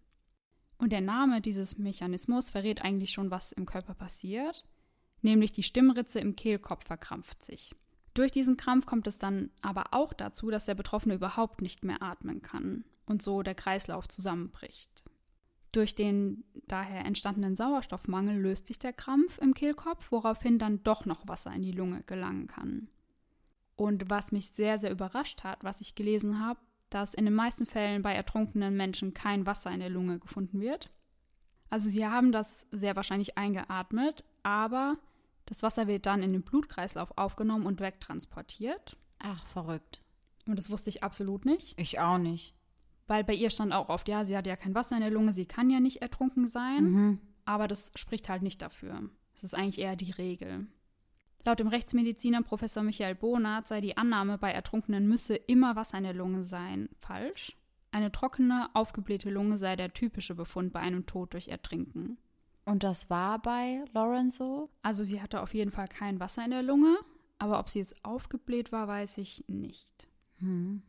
Und der Name dieses Mechanismus verrät eigentlich schon, was im Körper passiert, nämlich die Stimmritze im Kehlkopf verkrampft sich. Durch diesen Krampf kommt es dann aber auch dazu, dass der Betroffene überhaupt nicht mehr atmen kann und so der Kreislauf zusammenbricht. Durch den daher entstandenen Sauerstoffmangel löst sich der Krampf im Kehlkopf, woraufhin dann doch noch Wasser in die Lunge gelangen kann. Und was mich sehr, sehr überrascht hat, was ich gelesen habe, dass in den meisten Fällen bei ertrunkenen Menschen kein Wasser in der Lunge gefunden wird. Also sie haben das sehr wahrscheinlich eingeatmet, aber das Wasser wird dann in den Blutkreislauf aufgenommen und wegtransportiert. Ach, verrückt. Und das wusste ich absolut nicht. Ich auch nicht. Weil bei ihr stand auch oft, ja, sie hat ja kein Wasser in der Lunge, sie kann ja nicht ertrunken sein. Mhm. Aber das spricht halt nicht dafür. Das ist eigentlich eher die Regel. Laut dem Rechtsmediziner Professor Michael Bonat sei die Annahme, bei Ertrunkenen müsse immer Wasser in der Lunge sein, falsch. Eine trockene, aufgeblähte Lunge sei der typische Befund bei einem Tod durch Ertrinken. Und das war bei Lauren so? Also sie hatte auf jeden Fall kein Wasser in der Lunge, aber ob sie jetzt aufgebläht war, weiß ich nicht. Hm.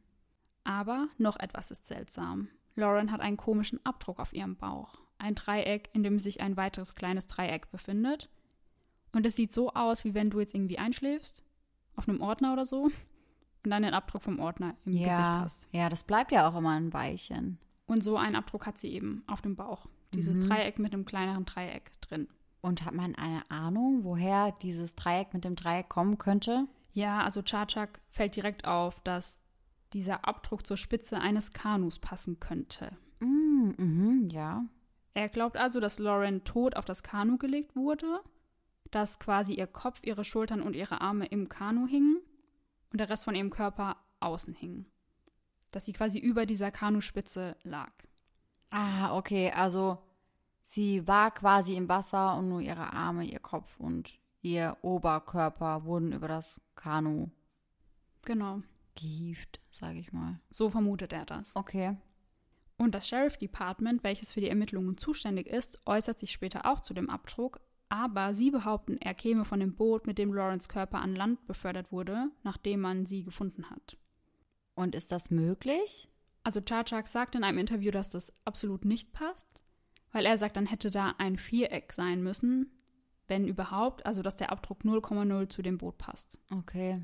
Aber noch etwas ist seltsam. Lauren hat einen komischen Abdruck auf ihrem Bauch. Ein Dreieck, in dem sich ein weiteres kleines Dreieck befindet. Und es sieht so aus, wie wenn du jetzt irgendwie einschläfst, auf einem Ordner oder so, und dann den Abdruck vom Ordner im ja, Gesicht hast. Ja, das bleibt ja auch immer ein Weilchen. Und so einen Abdruck hat sie eben auf dem Bauch. Dieses mhm. Dreieck mit einem kleineren Dreieck drin. Und hat man eine Ahnung, woher dieses Dreieck mit dem Dreieck kommen könnte? Ja, also Charchak fällt direkt auf, dass dieser Abdruck zur Spitze eines Kanus passen könnte. Mm, mhm, ja. Er glaubt also, dass Lauren tot auf das Kanu gelegt wurde, dass quasi ihr Kopf, ihre Schultern und ihre Arme im Kanu hingen und der Rest von ihrem Körper außen hing. Dass sie quasi über dieser Kanuspitze lag. Ah, okay, also sie war quasi im Wasser und nur ihre Arme, ihr Kopf und ihr Oberkörper wurden über das Kanu genau gehievt, sage ich mal. So vermutet er das. Okay. Und das Sheriff Department, welches für die Ermittlungen zuständig ist, äußert sich später auch zu dem Abdruck, aber sie behaupten, er käme von dem Boot, mit dem Lawrence Körper an Land befördert wurde, nachdem man sie gefunden hat. Und ist das möglich? Also Charchak sagt in einem Interview, dass das absolut nicht passt, weil er sagt, dann hätte da ein Viereck sein müssen, wenn überhaupt, also dass der Abdruck 0,0 zu dem Boot passt. Okay.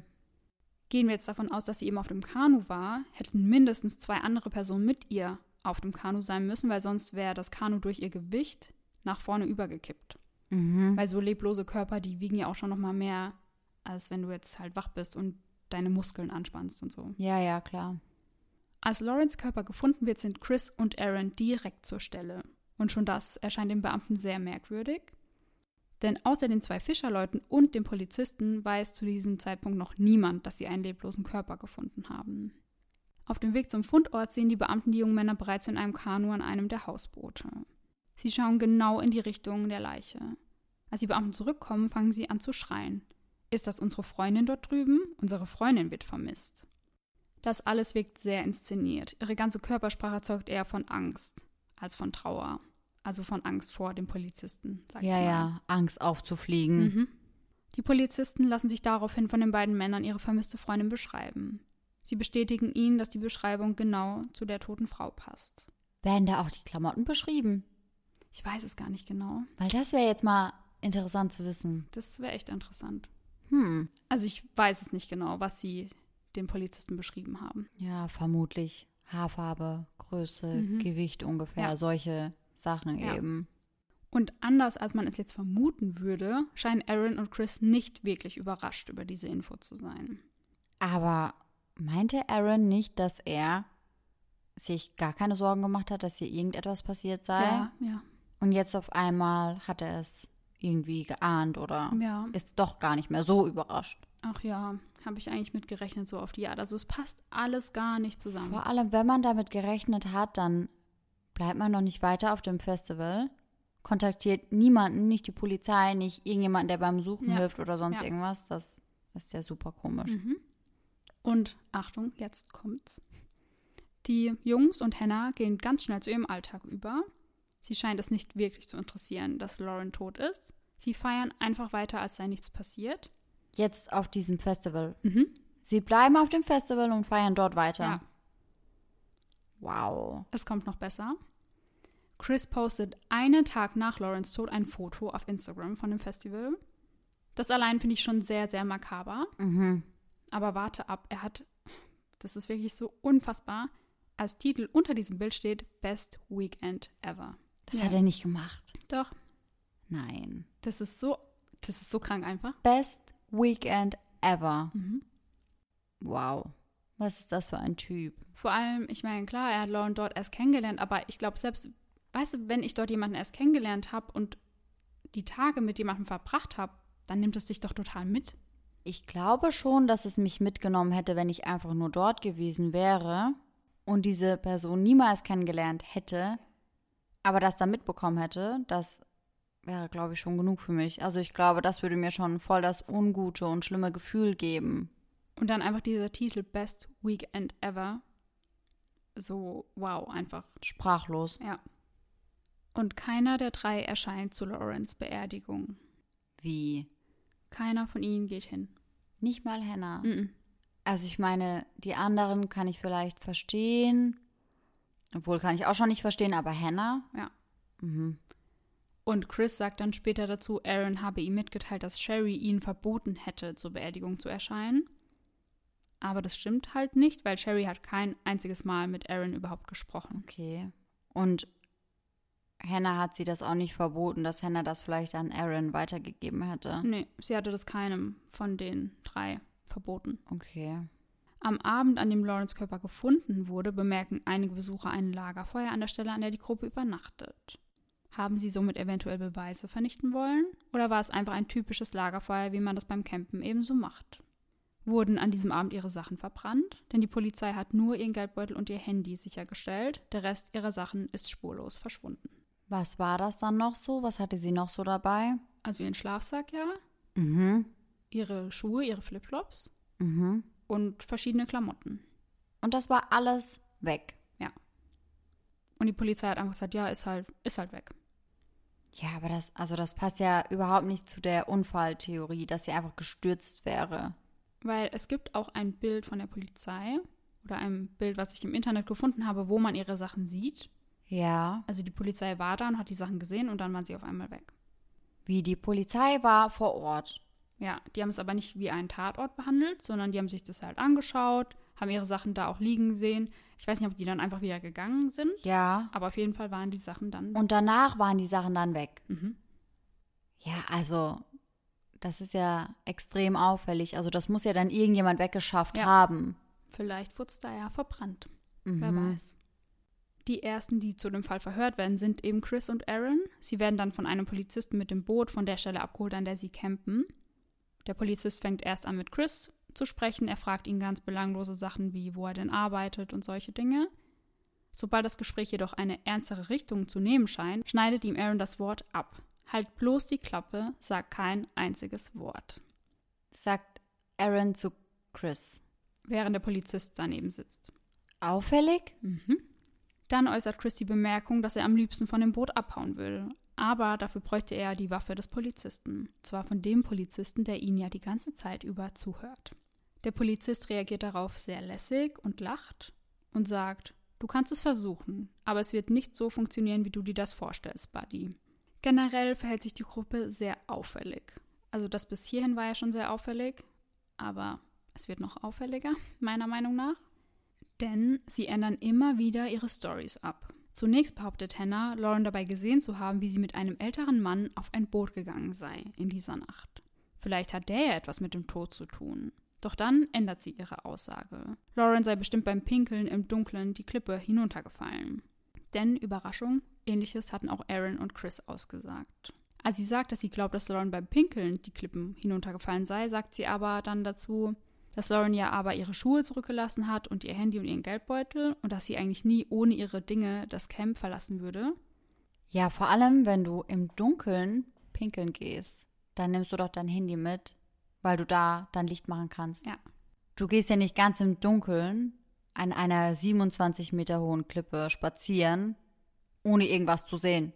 Gehen wir jetzt davon aus, dass sie eben auf dem Kanu war, hätten mindestens zwei andere Personen mit ihr auf dem Kanu sein müssen, weil sonst wäre das Kanu durch ihr Gewicht nach vorne übergekippt. Mhm. Weil so leblose Körper, die wiegen ja auch schon noch mal mehr, als wenn du jetzt halt wach bist und deine Muskeln anspannst und so. Ja, ja, klar. Als Lawrence Körper gefunden wird, sind Chris und Aaron direkt zur Stelle. Und schon das erscheint dem Beamten sehr merkwürdig. Denn außer den zwei Fischerleuten und dem Polizisten weiß zu diesem Zeitpunkt noch niemand, dass sie einen leblosen Körper gefunden haben. Auf dem Weg zum Fundort sehen die Beamten die jungen Männer bereits in einem Kanu an einem der Hausboote. Sie schauen genau in die Richtung der Leiche. Als die Beamten zurückkommen, fangen sie an zu schreien. Ist das unsere Freundin dort drüben? Unsere Freundin wird vermisst. Das alles wirkt sehr inszeniert. Ihre ganze Körpersprache zeugt eher von Angst als von Trauer. Also von Angst vor dem Polizisten, sag ja. Ja, Angst aufzufliegen. Mhm. Die Polizisten lassen sich daraufhin von den beiden Männern ihre vermisste Freundin beschreiben. Sie bestätigen ihnen, dass die Beschreibung genau zu der toten Frau passt. Werden da auch die Klamotten beschrieben? Ich weiß es gar nicht genau. Weil das wäre jetzt mal interessant zu wissen. Das wäre echt interessant. Hm. Also ich weiß es nicht genau, was sie den Polizisten beschrieben haben. Ja, vermutlich Haarfarbe, Größe, mhm. Gewicht ungefähr, ja. solche Sachen ja. eben. Und anders als man es jetzt vermuten würde, scheinen Aaron und Chris nicht wirklich überrascht über diese Info zu sein. Aber meinte Aaron nicht, dass er sich gar keine Sorgen gemacht hat, dass hier irgendetwas passiert sei? Ja, ja. Und jetzt auf einmal hat er es irgendwie geahnt oder ja. ist doch gar nicht mehr so überrascht. Ach ja, habe ich eigentlich mit gerechnet, so auf die Art. Also es passt alles gar nicht zusammen. Vor allem, wenn man damit gerechnet hat, dann bleibt man noch nicht weiter auf dem Festival, kontaktiert niemanden, nicht die Polizei, nicht irgendjemanden, der beim Suchen ja. hilft oder sonst ja. irgendwas. Das ist ja super komisch. Mhm. Und Achtung, jetzt kommt's. Die Jungs und Hannah gehen ganz schnell zu ihrem Alltag über. Sie scheint es nicht wirklich zu interessieren, dass Lauren tot ist. Sie feiern einfach weiter, als sei nichts passiert. Jetzt auf diesem Festival. Mhm. Sie bleiben auf dem Festival und feiern dort weiter. Ja. Wow. Es kommt noch besser. Chris postet einen Tag nach Lawrence Tod ein Foto auf Instagram von dem Festival. Das allein finde ich schon sehr, sehr makaber. Mhm. Aber warte ab, er hat, das ist wirklich so unfassbar, als Titel unter diesem Bild steht Best Weekend Ever. Das ja. hat er nicht gemacht. Doch. Nein. Das ist so, das ist so krank einfach. Best Weekend Ever. Mhm. Wow. Was ist das für ein Typ? Vor allem, ich meine, klar, er hat Lauren dort erst kennengelernt, aber ich glaube, selbst, weißt du, wenn ich dort jemanden erst kennengelernt habe und die Tage mit jemandem verbracht habe, dann nimmt es dich doch total mit. Ich glaube schon, dass es mich mitgenommen hätte, wenn ich einfach nur dort gewesen wäre und diese Person niemals kennengelernt hätte, aber das dann mitbekommen hätte, dass wäre, glaube ich, schon genug für mich. Also ich glaube, das würde mir schon voll das ungute und schlimme Gefühl geben. Und dann einfach dieser Titel Best Weekend Ever. So, wow, einfach. Sprachlos. Ja. Und keiner der drei erscheint zu Lawrence Beerdigung. Wie? Keiner von ihnen geht hin. Nicht mal Hannah. Mm -mm. Also ich meine, die anderen kann ich vielleicht verstehen. Obwohl kann ich auch schon nicht verstehen, aber Hannah? Ja. Mhm. Und Chris sagt dann später dazu, Aaron habe ihm mitgeteilt, dass Sherry ihn verboten hätte, zur Beerdigung zu erscheinen. Aber das stimmt halt nicht, weil Sherry hat kein einziges Mal mit Aaron überhaupt gesprochen. Okay. Und Hannah hat sie das auch nicht verboten, dass Hannah das vielleicht an Aaron weitergegeben hätte. Nee, sie hatte das keinem von den drei verboten. Okay. Am Abend, an dem Lawrence Körper gefunden wurde, bemerken einige Besucher ein Lagerfeuer an der Stelle, an der die Gruppe übernachtet. Haben sie somit eventuell Beweise vernichten wollen? Oder war es einfach ein typisches Lagerfeuer, wie man das beim Campen ebenso macht? Wurden an diesem Abend ihre Sachen verbrannt? Denn die Polizei hat nur ihren Geldbeutel und ihr Handy sichergestellt. Der Rest ihrer Sachen ist spurlos verschwunden. Was war das dann noch so? Was hatte sie noch so dabei? Also ihren Schlafsack, ja. Mhm. Ihre Schuhe, ihre Flipflops. Mhm. Und verschiedene Klamotten. Und das war alles weg. Ja. Und die Polizei hat einfach gesagt, ja, ist halt, ist halt weg. Ja, aber das, also das passt ja überhaupt nicht zu der Unfalltheorie, dass sie einfach gestürzt wäre. Weil es gibt auch ein Bild von der Polizei oder ein Bild, was ich im Internet gefunden habe, wo man ihre Sachen sieht. Ja. Also die Polizei war da und hat die Sachen gesehen und dann waren sie auf einmal weg. Wie die Polizei war vor Ort. Ja, die haben es aber nicht wie einen Tatort behandelt, sondern die haben sich das halt angeschaut, haben ihre Sachen da auch liegen sehen. Ich weiß nicht, ob die dann einfach wieder gegangen sind. Ja. Aber auf jeden Fall waren die Sachen dann. Und danach waren die Sachen dann weg. Mhm. Ja, also das ist ja extrem auffällig. Also das muss ja dann irgendjemand weggeschafft Ja. haben. Vielleicht wurde es da ja verbrannt. Mhm. Wer weiß. Die ersten, die zu dem Fall verhört werden, sind eben Chris und Aaron. Sie werden dann von einem Polizisten mit dem Boot von der Stelle abgeholt, an der sie campen. Der Polizist fängt erst an mit Chris zu sprechen. Er fragt ihn ganz belanglose Sachen wie, wo er denn arbeitet und solche Dinge. Sobald das Gespräch jedoch eine ernstere Richtung zu nehmen scheint, schneidet ihm Aaron das Wort ab. Halt bloß die Klappe, sag kein einziges Wort. Sagt Aaron zu Chris. Während der Polizist daneben sitzt. Auffällig? Mhm. Dann äußert Chris die Bemerkung, dass er am liebsten von dem Boot abhauen würde. Aber dafür bräuchte er die Waffe des Polizisten. Zwar von dem Polizisten, der ihn ja die ganze Zeit über zuhört. Der Polizist reagiert darauf sehr lässig und lacht und sagt, du kannst es versuchen, aber es wird nicht so funktionieren, wie du dir das vorstellst, Buddy. Generell verhält sich die Gruppe sehr auffällig. Also das bis hierhin war ja schon sehr auffällig, aber es wird noch auffälliger, meiner Meinung nach. Denn sie ändern immer wieder ihre Stories ab. Zunächst behauptet Hannah, Lauren dabei gesehen zu haben, wie sie mit einem älteren Mann auf ein Boot gegangen sei in dieser Nacht. Vielleicht hat der ja etwas mit dem Tod zu tun. Doch dann ändert sie ihre Aussage. Lauren sei bestimmt beim Pinkeln im Dunkeln die Klippe hinuntergefallen. Denn, Überraschung, ähnliches hatten auch Aaron und Chris ausgesagt. Als sie sagt, dass sie glaubt, dass Lauren beim Pinkeln die Klippen hinuntergefallen sei, sagt sie aber dann dazu, dass Lauren ja aber ihre Schuhe zurückgelassen hat und ihr Handy und ihren Geldbeutel und dass sie eigentlich nie ohne ihre Dinge das Camp verlassen würde. Ja, vor allem, wenn du im Dunkeln pinkeln gehst, dann nimmst du doch dein Handy mit, weil du da dann Licht machen kannst. Ja. Du gehst ja nicht ganz im Dunkeln an einer 27 Meter hohen Klippe spazieren, ohne irgendwas zu sehen.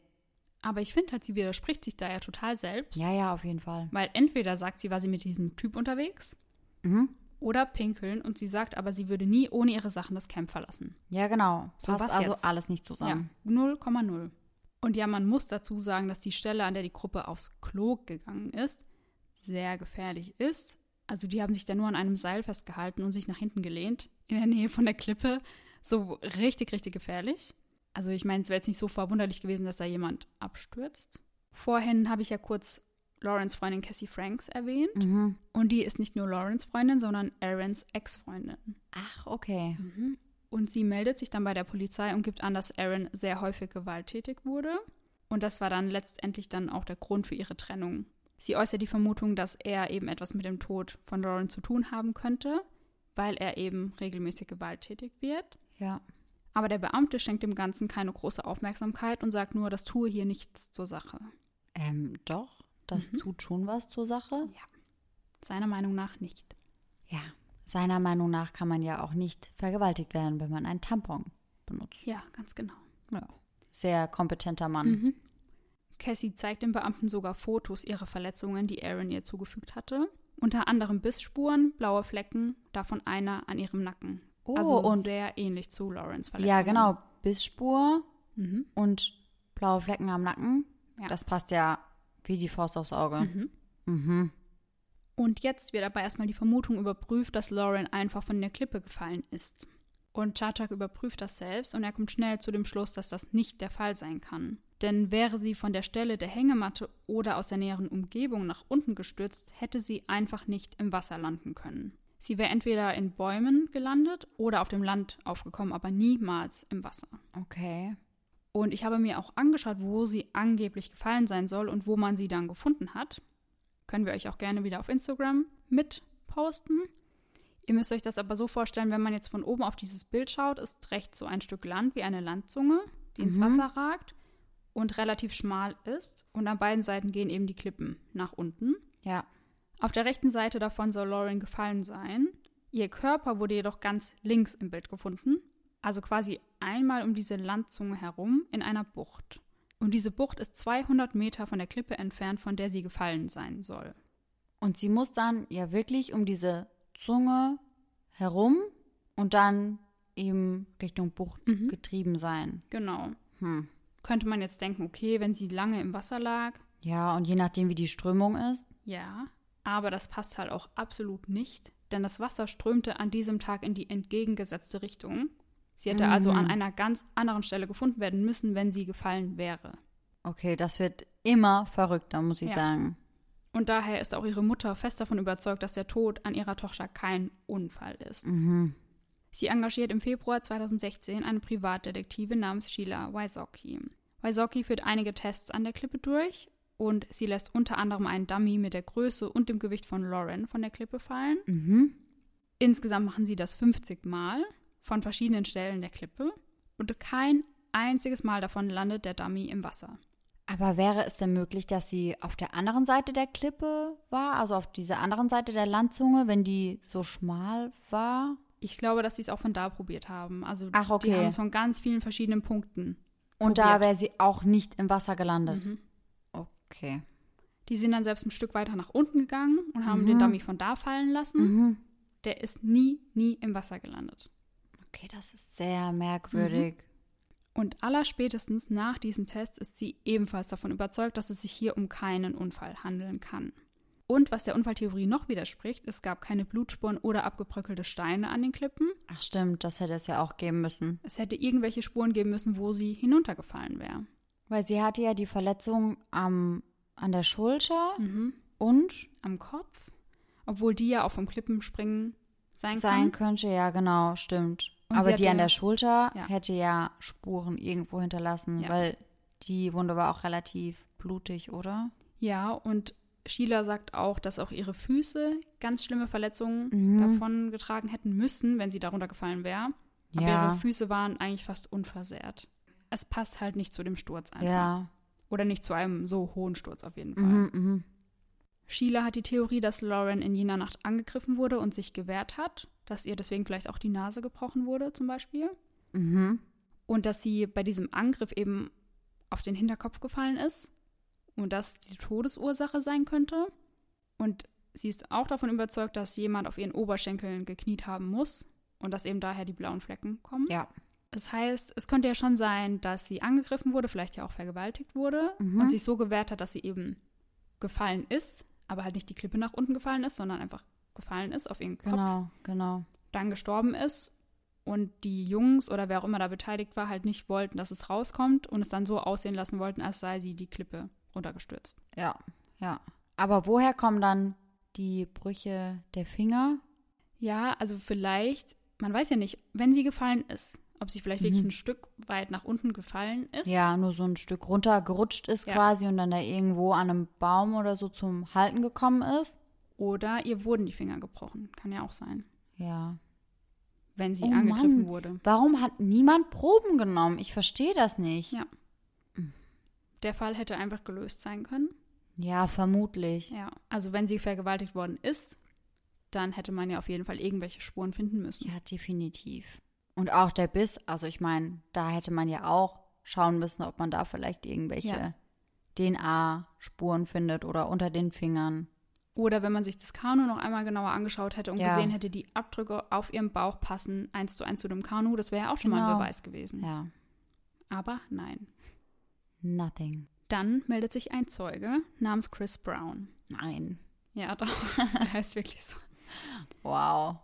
Aber ich finde halt, sie widerspricht sich da ja total selbst. Ja, ja, auf jeden Fall. Weil entweder sagt sie, war sie mit diesem Typ unterwegs Mhm. Oder pinkeln und sie sagt aber, sie würde nie ohne ihre Sachen das Camp verlassen. Ja, genau. So, Passt was also jetzt? alles nicht zusammen. Ja, 0,0. Und ja, man muss dazu sagen, dass die Stelle, an der die Gruppe aufs Klo gegangen ist, sehr gefährlich ist. Also die haben sich da nur an einem Seil festgehalten und sich nach hinten gelehnt, in der Nähe von der Klippe. So richtig, richtig gefährlich. Also ich meine, es wäre jetzt nicht so verwunderlich gewesen, dass da jemand abstürzt. Vorhin habe ich ja kurz Lawrence Freundin Cassie Franks erwähnt. Mhm. Und die ist nicht nur Lawrence Freundin, sondern Aarons Ex-Freundin. Ach, okay. Und sie meldet sich dann bei der Polizei und gibt an, dass Aaron sehr häufig gewalttätig wurde. Und das war dann letztendlich dann auch der Grund für ihre Trennung. Sie äußert die Vermutung, dass er eben etwas mit dem Tod von Lauren zu tun haben könnte, weil er eben regelmäßig gewalttätig wird. Ja. Aber der Beamte schenkt dem Ganzen keine große Aufmerksamkeit und sagt nur, das tue hier nichts zur Sache. Ähm, doch, das mhm. tut schon was zur Sache. Ja. Seiner Meinung nach nicht. Ja, seiner Meinung nach kann man ja auch nicht vergewaltigt werden, wenn man einen Tampon benutzt. Ja, ganz genau. Ja. Sehr kompetenter Mann. Mhm. Cassie zeigt dem Beamten sogar Fotos ihrer Verletzungen, die Aaron ihr zugefügt hatte. Unter anderem Bissspuren, blaue Flecken, davon einer an ihrem Nacken. Oh, also und sehr ähnlich zu Lawrence Verletzungen. Ja, genau. Bissspur mhm. und blaue Flecken am Nacken. Ja. Das passt ja wie die Faust aufs Auge. Mhm. Mhm. Und jetzt wird aber erstmal die Vermutung überprüft, dass Lauren einfach von der Klippe gefallen ist. Und Charchak überprüft das selbst und er kommt schnell zu dem Schluss, dass das nicht der Fall sein kann. Denn wäre sie von der Stelle der Hängematte oder aus der näheren Umgebung nach unten gestürzt, hätte sie einfach nicht im Wasser landen können. Sie wäre entweder in Bäumen gelandet oder auf dem Land aufgekommen, aber niemals im Wasser. Okay. Und ich habe mir auch angeschaut, wo sie angeblich gefallen sein soll und wo man sie dann gefunden hat. Können wir euch auch gerne wieder auf Instagram mit posten. Ihr müsst euch das aber so vorstellen, wenn man jetzt von oben auf dieses Bild schaut, ist rechts so ein Stück Land wie eine Landzunge, die mhm. ins Wasser ragt und relativ schmal ist. Und an beiden Seiten gehen eben die Klippen nach unten. Ja. Auf der rechten Seite davon soll Lauren gefallen sein. Ihr Körper wurde jedoch ganz links im Bild gefunden, also quasi einmal um diese Landzunge herum in einer Bucht. Und diese Bucht ist 200 Meter von der Klippe entfernt, von der sie gefallen sein soll. Und sie muss dann ja wirklich um diese Zunge herum und dann eben Richtung Bucht mhm. getrieben sein. Genau. Hm. Könnte man jetzt denken, okay, wenn sie lange im Wasser lag. Ja, und je nachdem, wie die Strömung ist. Ja, aber das passt halt auch absolut nicht, denn das Wasser strömte an diesem Tag in die entgegengesetzte Richtung. Sie hätte mhm. also an einer ganz anderen Stelle gefunden werden müssen, wenn sie gefallen wäre. Okay, das wird immer verrückter, muss ich ja. sagen. Und daher ist auch ihre Mutter fest davon überzeugt, dass der Tod an ihrer Tochter kein Unfall ist. Mhm. Sie engagiert im Februar 2016 eine Privatdetektive namens Sheila Wysocki. Wysocki führt einige Tests an der Klippe durch und sie lässt unter anderem einen Dummy mit der Größe und dem Gewicht von Lauren von der Klippe fallen. Mhm. Insgesamt machen sie das 50 Mal von verschiedenen Stellen der Klippe und kein einziges Mal davon landet der Dummy im Wasser. Aber wäre es denn möglich, dass sie auf der anderen Seite der Klippe war, also auf dieser anderen Seite der Landzunge, wenn die so schmal war? Ich glaube, dass sie es auch von da probiert haben. Also Ach, okay. die haben es von ganz vielen verschiedenen Punkten. Und probiert. da wäre sie auch nicht im Wasser gelandet. Mhm. Okay. Die sind dann selbst ein Stück weiter nach unten gegangen und haben mhm. den Dummy von da fallen lassen. Mhm. Der ist nie, nie im Wasser gelandet. Okay, das ist sehr merkwürdig. Mhm. Und allerspätestens nach diesen Tests ist sie ebenfalls davon überzeugt, dass es sich hier um keinen Unfall handeln kann. Und was der Unfalltheorie noch widerspricht, es gab keine Blutspuren oder abgebröckelte Steine an den Klippen. Ach stimmt, das hätte es ja auch geben müssen. Es hätte irgendwelche Spuren geben müssen, wo sie hinuntergefallen wäre. Weil sie hatte ja die Verletzung am, an der Schulter mhm. und am Kopf, obwohl die ja auch vom Klippenspringen sein, sein kann. könnte. Ja, genau, stimmt. Und Aber die an der Schulter ja. hätte ja Spuren irgendwo hinterlassen, ja. weil die Wunde war auch relativ blutig, oder? Ja, und Sheila sagt auch, dass auch ihre Füße ganz schlimme Verletzungen mhm. davon getragen hätten müssen, wenn sie darunter gefallen wäre. Aber ja. ihre Füße waren eigentlich fast unversehrt es passt halt nicht zu dem Sturz einfach. Ja. Oder nicht zu einem so hohen Sturz auf jeden Fall. Mhm, mh. Sheila hat die Theorie, dass Lauren in jener Nacht angegriffen wurde und sich gewehrt hat, dass ihr deswegen vielleicht auch die Nase gebrochen wurde, zum Beispiel. Mhm. Und dass sie bei diesem Angriff eben auf den Hinterkopf gefallen ist und das die Todesursache sein könnte. Und sie ist auch davon überzeugt, dass jemand auf ihren Oberschenkeln gekniet haben muss und dass eben daher die blauen Flecken kommen. Ja. Das heißt, es könnte ja schon sein, dass sie angegriffen wurde, vielleicht ja auch vergewaltigt wurde mhm. und sich so gewehrt hat, dass sie eben gefallen ist, aber halt nicht die Klippe nach unten gefallen ist, sondern einfach gefallen ist auf ihren Kopf. Genau, genau. Dann gestorben ist und die Jungs oder wer auch immer da beteiligt war, halt nicht wollten, dass es rauskommt und es dann so aussehen lassen wollten, als sei sie die Klippe runtergestürzt. Ja, ja. Aber woher kommen dann die Brüche der Finger? Ja, also vielleicht, man weiß ja nicht, wenn sie gefallen ist, ob sie vielleicht mhm. wirklich ein Stück weit nach unten gefallen ist. Ja, nur so ein Stück runtergerutscht ist ja. quasi und dann da irgendwo an einem Baum oder so zum Halten gekommen ist. Oder ihr wurden die Finger gebrochen. Kann ja auch sein. Ja. Wenn sie oh angegriffen Mann. wurde. Warum hat niemand Proben genommen? Ich verstehe das nicht. Ja. der Fall hätte einfach gelöst sein können. Ja, vermutlich. Ja, also wenn sie vergewaltigt worden ist, dann hätte man ja auf jeden Fall irgendwelche Spuren finden müssen. Ja, definitiv. Und auch der Biss, also ich meine, da hätte man ja auch schauen müssen, ob man da vielleicht irgendwelche ja. DNA-Spuren findet oder unter den Fingern. Oder wenn man sich das Kanu noch einmal genauer angeschaut hätte und ja. gesehen hätte, die Abdrücke auf ihrem Bauch passen eins zu eins zu dem Kanu, das wäre ja auch schon genau. mal ein genau. Beweis gewesen. Ja. Aber nein. Nothing. Dann meldet sich ein Zeuge namens Chris Brown. Nein. Ja, doch. er heißt wirklich so. Wow.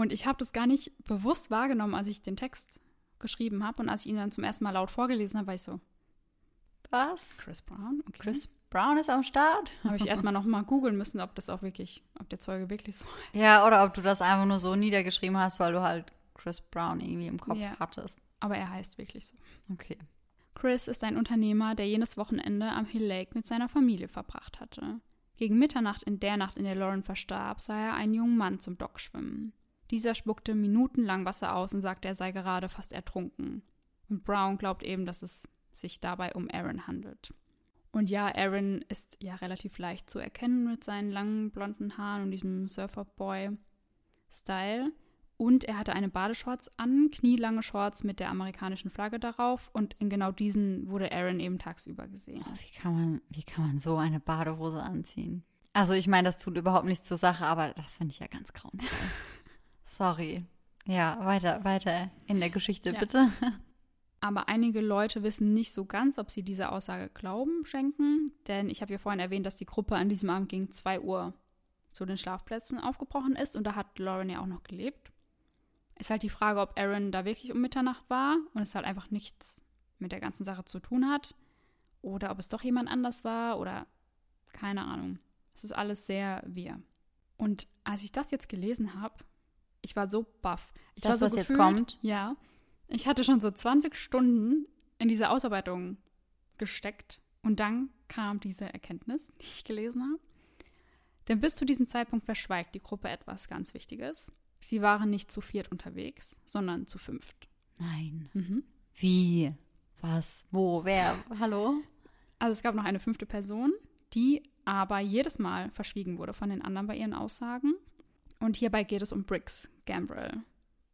Und ich habe das gar nicht bewusst wahrgenommen, als ich den Text geschrieben habe. Und als ich ihn dann zum ersten Mal laut vorgelesen habe, war ich so. Was? Chris Brown? Okay. Chris Brown ist am Start? Habe ich erstmal nochmal googeln müssen, ob das auch wirklich, ob der Zeuge wirklich so ist. Ja, oder ob du das einfach nur so niedergeschrieben hast, weil du halt Chris Brown irgendwie im Kopf ja. hattest. Aber er heißt wirklich so. Okay. Chris ist ein Unternehmer, der jenes Wochenende am Hill Lake mit seiner Familie verbracht hatte. Gegen Mitternacht in der Nacht, in der Lauren verstarb, sah er einen jungen Mann zum Dock schwimmen. Dieser spuckte minutenlang Wasser aus und sagte, er sei gerade fast ertrunken. Und Brown glaubt eben, dass es sich dabei um Aaron handelt. Und ja, Aaron ist ja relativ leicht zu erkennen mit seinen langen blonden Haaren und diesem Surferboy-Style. Und er hatte eine Badeshorts an, knielange Shorts mit der amerikanischen Flagge darauf. Und in genau diesen wurde Aaron eben tagsüber gesehen. Oh, wie, kann man, wie kann man so eine Badehose anziehen? Also ich meine, das tut überhaupt nichts zur Sache, aber das finde ich ja ganz grauenvoll. Sorry. Ja, weiter, weiter in der Geschichte, ja. bitte. Aber einige Leute wissen nicht so ganz, ob sie dieser Aussage Glauben schenken. Denn ich habe ja vorhin erwähnt, dass die Gruppe an diesem Abend gegen 2 Uhr zu den Schlafplätzen aufgebrochen ist. Und da hat Lauren ja auch noch gelebt. Ist halt die Frage, ob Aaron da wirklich um Mitternacht war und es halt einfach nichts mit der ganzen Sache zu tun hat. Oder ob es doch jemand anders war oder keine Ahnung. Es ist alles sehr wir. Und als ich das jetzt gelesen habe, ich war so baff. Ich das, so was gefühlt, jetzt kommt? Ja. Ich hatte schon so 20 Stunden in diese Ausarbeitung gesteckt und dann kam diese Erkenntnis, die ich gelesen habe. Denn bis zu diesem Zeitpunkt verschweigt die Gruppe etwas ganz Wichtiges. Sie waren nicht zu viert unterwegs, sondern zu fünft. Nein. Mhm. Wie? Was? Wo? Wer? Hallo? Also es gab noch eine fünfte Person, die aber jedes Mal verschwiegen wurde von den anderen bei ihren Aussagen. Und hierbei geht es um Briggs Gambrell.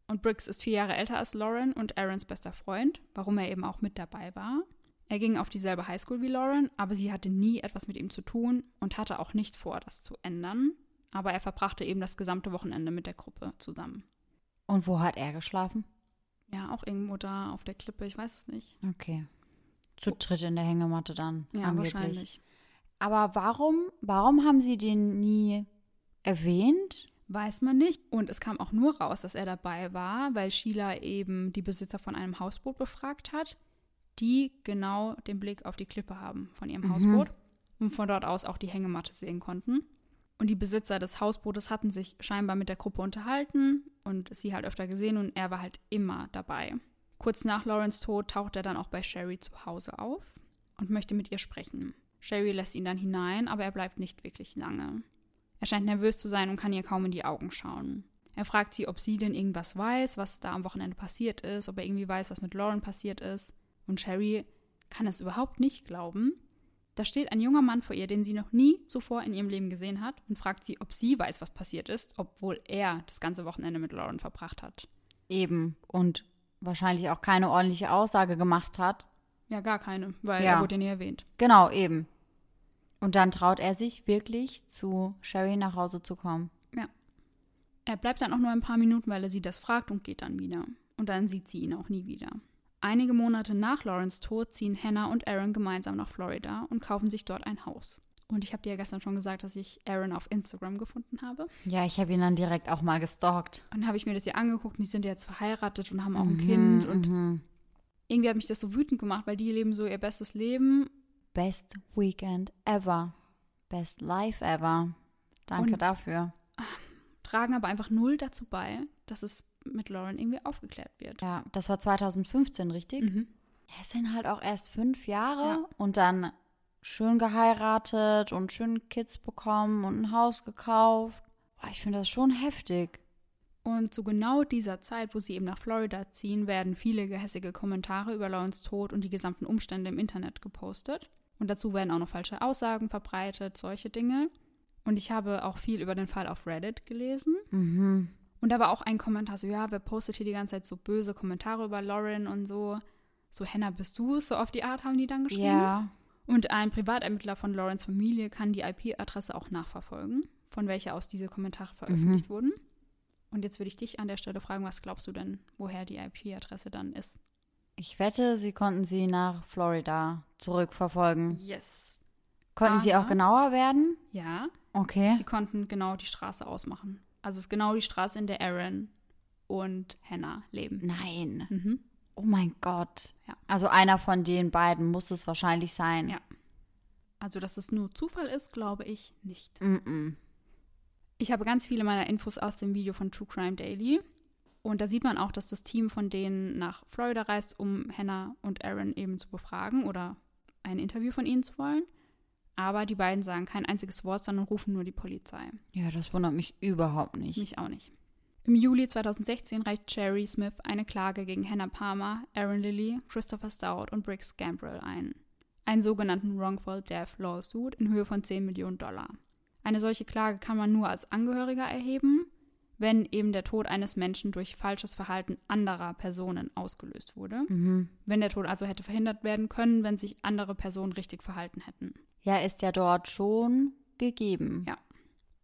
Und Briggs ist vier Jahre älter als Lauren und Aarons bester Freund, warum er eben auch mit dabei war. Er ging auf dieselbe Highschool wie Lauren, aber sie hatte nie etwas mit ihm zu tun und hatte auch nicht vor, das zu ändern aber er verbrachte eben das gesamte Wochenende mit der Gruppe zusammen. Und wo hat er geschlafen? Ja, auch irgendwo da auf der Klippe, ich weiß es nicht. Okay. Zu dritt in der Hängematte dann. Ja, angeblich. wahrscheinlich. Aber warum, warum haben sie den nie erwähnt? Weiß man nicht. Und es kam auch nur raus, dass er dabei war, weil Sheila eben die Besitzer von einem Hausboot befragt hat, die genau den Blick auf die Klippe haben von ihrem mhm. Hausboot und von dort aus auch die Hängematte sehen konnten. Und die Besitzer des Hausbootes hatten sich scheinbar mit der Gruppe unterhalten und sie halt öfter gesehen und er war halt immer dabei. Kurz nach Lawrence Tod taucht er dann auch bei Sherry zu Hause auf und möchte mit ihr sprechen. Sherry lässt ihn dann hinein, aber er bleibt nicht wirklich lange. Er scheint nervös zu sein und kann ihr kaum in die Augen schauen. Er fragt sie, ob sie denn irgendwas weiß, was da am Wochenende passiert ist, ob er irgendwie weiß, was mit Lauren passiert ist. Und Sherry kann es überhaupt nicht glauben da steht ein junger Mann vor ihr, den sie noch nie zuvor in ihrem Leben gesehen hat, und fragt sie, ob sie weiß, was passiert ist, obwohl er das ganze Wochenende mit Lauren verbracht hat. Eben. Und wahrscheinlich auch keine ordentliche Aussage gemacht hat. Ja, gar keine, weil ja. er wurde nie erwähnt. Genau, eben. Und dann traut er sich wirklich zu Sherry nach Hause zu kommen. Ja. Er bleibt dann auch nur ein paar Minuten, weil er sie das fragt und geht dann wieder. Und dann sieht sie ihn auch nie wieder. Einige Monate nach Laurens Tod ziehen Hannah und Aaron gemeinsam nach Florida und kaufen sich dort ein Haus. Und ich habe dir ja gestern schon gesagt, dass ich Aaron auf Instagram gefunden habe. Ja, ich habe ihn dann direkt auch mal gestalkt. Und dann habe ich mir das hier angeguckt und die sind ja jetzt verheiratet und haben auch ein mhm, Kind. Und mhm. irgendwie hat mich das so wütend gemacht, weil die leben so ihr bestes Leben. Best Weekend ever. Best Life ever. Danke und dafür. Tragen aber einfach null dazu bei, dass es mit Lauren irgendwie aufgeklärt wird. Ja, das war 2015, richtig? Mhm. Ja, es sind halt auch erst fünf Jahre ja. und dann schön geheiratet und schön Kids bekommen und ein Haus gekauft. Boah, ich finde das schon heftig. Und zu genau dieser Zeit, wo sie eben nach Florida ziehen, werden viele gehässige Kommentare über Laurens Tod und die gesamten Umstände im Internet gepostet. Und dazu werden auch noch falsche Aussagen verbreitet, solche Dinge. Und ich habe auch viel über den Fall auf Reddit gelesen. Mhm. Und da war auch ein Kommentar so, ja, wer postet hier die ganze Zeit so böse Kommentare über Lauren und so. So, Hannah, bist du So auf die Art haben die dann geschrieben. Ja. Und ein Privatermittler von Laurens Familie kann die IP-Adresse auch nachverfolgen, von welcher aus diese Kommentare veröffentlicht mhm. wurden. Und jetzt würde ich dich an der Stelle fragen, was glaubst du denn, woher die IP-Adresse dann ist? Ich wette, sie konnten sie nach Florida zurückverfolgen. Yes. Konnten Aha. sie auch genauer werden? Ja. Okay. Sie konnten genau die Straße ausmachen. Also es ist genau die Straße, in der Aaron und Hannah leben. Nein. Mhm. Oh mein Gott. Ja. Also einer von den beiden muss es wahrscheinlich sein. Ja. Also, dass es nur Zufall ist, glaube ich nicht. Mm, -mm. Ich habe ganz viele meiner Infos aus dem Video von True Crime Daily. Und da sieht man auch, dass das Team von denen nach Florida reist, um Hannah und Aaron eben zu befragen oder ein Interview von ihnen zu wollen. Aber die beiden sagen kein einziges Wort, sondern rufen nur die Polizei. Ja, das wundert mich überhaupt nicht. Mich auch nicht. Im Juli 2016 reicht Cherry Smith eine Klage gegen Hannah Palmer, Aaron Lilly, Christopher Stout und Briggs Gambrill ein. Einen sogenannten Wrongful Death Lawsuit in Höhe von 10 Millionen Dollar. Eine solche Klage kann man nur als Angehöriger erheben, wenn eben der Tod eines Menschen durch falsches Verhalten anderer Personen ausgelöst wurde. Mhm. Wenn der Tod also hätte verhindert werden können, wenn sich andere Personen richtig verhalten hätten. Ja, ist ja dort schon gegeben. Ja.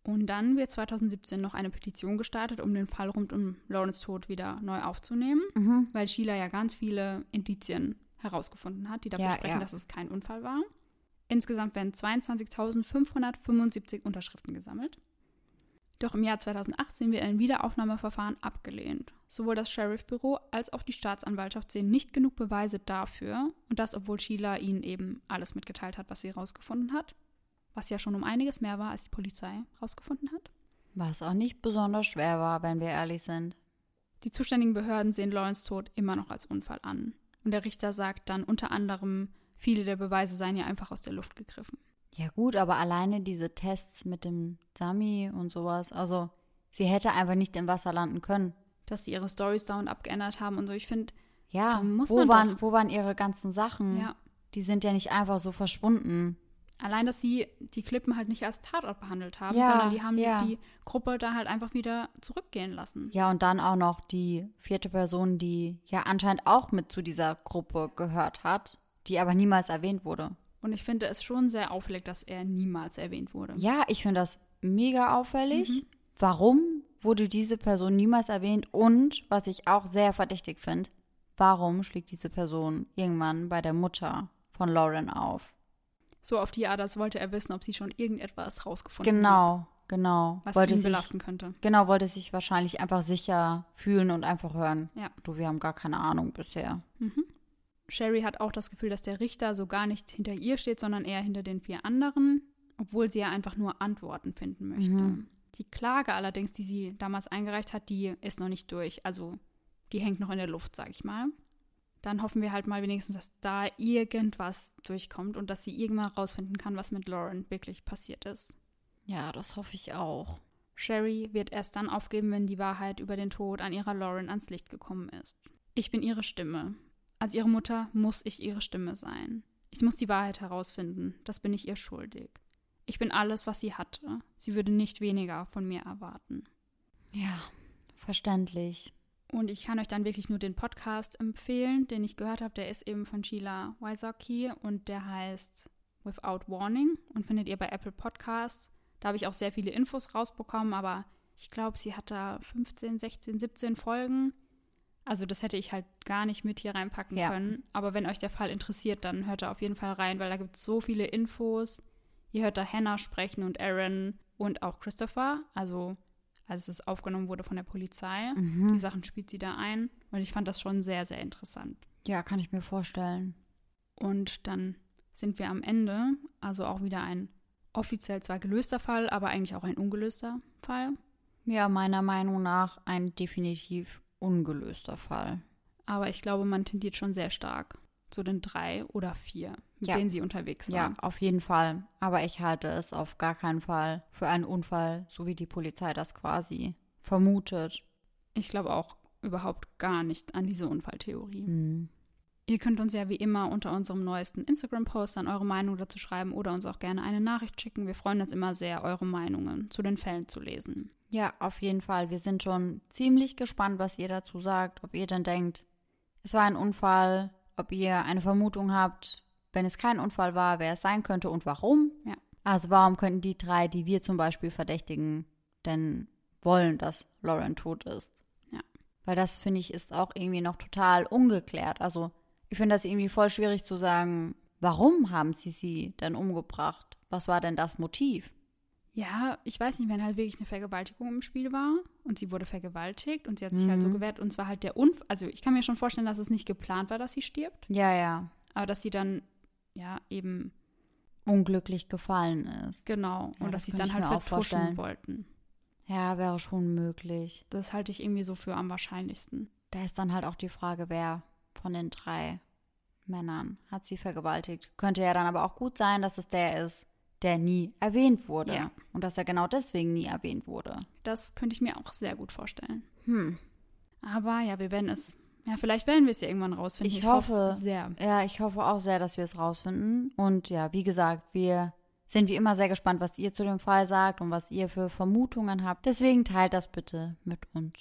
Und dann wird 2017 noch eine Petition gestartet, um den Fall rund um Lawrence Tod wieder neu aufzunehmen, mhm. weil Sheila ja ganz viele Indizien herausgefunden hat, die dafür ja, sprechen, ja. dass es kein Unfall war. Insgesamt werden 22.575 Unterschriften gesammelt. Doch im Jahr 2018 wird ein Wiederaufnahmeverfahren abgelehnt. Sowohl das Sheriffbüro als auch die Staatsanwaltschaft sehen nicht genug Beweise dafür, und das obwohl Sheila ihnen eben alles mitgeteilt hat, was sie herausgefunden hat was ja schon um einiges mehr war, als die Polizei herausgefunden hat. Was auch nicht besonders schwer war, wenn wir ehrlich sind. Die zuständigen Behörden sehen Lawrence Tod immer noch als Unfall an. Und der Richter sagt dann unter anderem, viele der Beweise seien ja einfach aus der Luft gegriffen. Ja gut, aber alleine diese Tests mit dem Dummy und sowas, also sie hätte einfach nicht im Wasser landen können. Dass sie ihre Stories dauernd abgeändert haben und so, ich finde, ja, muss wo, man waren, doch, wo waren ihre ganzen Sachen? Ja. Die sind ja nicht einfach so verschwunden. Allein, dass sie die Klippen halt nicht als Tatort behandelt haben, ja, sondern die haben ja. die Gruppe da halt einfach wieder zurückgehen lassen. Ja, und dann auch noch die vierte Person, die ja anscheinend auch mit zu dieser Gruppe gehört hat, die aber niemals erwähnt wurde. Und ich finde es schon sehr auffällig, dass er niemals erwähnt wurde. Ja, ich finde das mega auffällig. Mhm. Warum wurde diese Person niemals erwähnt? Und was ich auch sehr verdächtig finde, warum schlägt diese Person irgendwann bei der Mutter von Lauren auf? So auf die Art, als wollte er wissen, ob sie schon irgendetwas rausgefunden genau, hat. Genau, genau. Was wollte ihn belasten sich, könnte. Genau, wollte sich wahrscheinlich einfach sicher fühlen und einfach hören. Ja. Du, wir haben gar keine Ahnung bisher. Mhm. Sherry hat auch das Gefühl, dass der Richter so gar nicht hinter ihr steht, sondern eher hinter den vier anderen, obwohl sie ja einfach nur Antworten finden möchte. Mhm. Die Klage allerdings, die sie damals eingereicht hat, die ist noch nicht durch. Also die hängt noch in der Luft, sag ich mal dann hoffen wir halt mal wenigstens, dass da irgendwas durchkommt und dass sie irgendwann rausfinden kann, was mit Lauren wirklich passiert ist. Ja, das hoffe ich auch. Sherry wird erst dann aufgeben, wenn die Wahrheit über den Tod an ihrer Lauren ans Licht gekommen ist. Ich bin ihre Stimme. Als ihre Mutter muss ich ihre Stimme sein. Ich muss die Wahrheit herausfinden. Das bin ich ihr schuldig. Ich bin alles, was sie hatte. Sie würde nicht weniger von mir erwarten. Ja, verständlich. Und ich kann euch dann wirklich nur den Podcast empfehlen, den ich gehört habe. Der ist eben von Sheila Wysocki und der heißt Without Warning und findet ihr bei Apple Podcasts. Da habe ich auch sehr viele Infos rausbekommen, aber ich glaube, sie hat da 15, 16, 17 Folgen. Also das hätte ich halt gar nicht mit hier reinpacken ja. können. Aber wenn euch der Fall interessiert, dann hört da auf jeden Fall rein, weil da gibt es so viele Infos. Ihr hört da Hannah sprechen und Aaron und auch Christopher. Also als es aufgenommen wurde von der Polizei. Mhm. Die Sachen spielt sie da ein. Und ich fand das schon sehr, sehr interessant. Ja, kann ich mir vorstellen. Und dann sind wir am Ende, also auch wieder ein offiziell zwar gelöster Fall, aber eigentlich auch ein ungelöster Fall. Ja, meiner Meinung nach ein definitiv ungelöster Fall. Aber ich glaube, man tendiert schon sehr stark zu den drei oder vier, mit ja. denen sie unterwegs waren. Ja, auf jeden Fall. Aber ich halte es auf gar keinen Fall für einen Unfall, so wie die Polizei das quasi vermutet. Ich glaube auch überhaupt gar nicht an diese Unfalltheorie. Mhm. Ihr könnt uns ja wie immer unter unserem neuesten Instagram-Post dann eure Meinung dazu schreiben oder uns auch gerne eine Nachricht schicken. Wir freuen uns immer sehr, eure Meinungen zu den Fällen zu lesen. Ja, auf jeden Fall. Wir sind schon ziemlich gespannt, was ihr dazu sagt. Ob ihr dann denkt, es war ein Unfall, ob ihr eine Vermutung habt, wenn es kein Unfall war, wer es sein könnte und warum. Ja. Also warum könnten die drei, die wir zum Beispiel verdächtigen, denn wollen, dass Lauren tot ist? Ja. Weil das, finde ich, ist auch irgendwie noch total ungeklärt. Also ich finde das irgendwie voll schwierig zu sagen, warum haben sie sie denn umgebracht? Was war denn das Motiv? Ja, ich weiß nicht, wenn halt wirklich eine Vergewaltigung im Spiel war und sie wurde vergewaltigt und sie hat sich mhm. halt so mhm. gewehrt und zwar halt der Unfall. Also ich kann mir schon vorstellen, dass es nicht geplant war, dass sie stirbt. Ja, ja. Aber dass sie dann, ja, eben unglücklich gefallen ist. Genau. Ja, und dass sie es dann halt vertuschen wollten. Ja, wäre schon möglich. Das halte ich irgendwie so für am wahrscheinlichsten. Da ist dann halt auch die Frage, wer von den drei Männern hat sie vergewaltigt. Könnte ja dann aber auch gut sein, dass es der ist, der nie erwähnt wurde. Ja. Und dass er genau deswegen nie erwähnt wurde. Das könnte ich mir auch sehr gut vorstellen. Hm. Aber ja, wir werden es. Ja, vielleicht werden wir es ja irgendwann rausfinden. Ich, ich hoffe sehr. Ja, ich hoffe auch sehr, dass wir es rausfinden. Und ja, wie gesagt, wir sind wie immer sehr gespannt, was ihr zu dem Fall sagt und was ihr für Vermutungen habt. Deswegen teilt das bitte mit uns.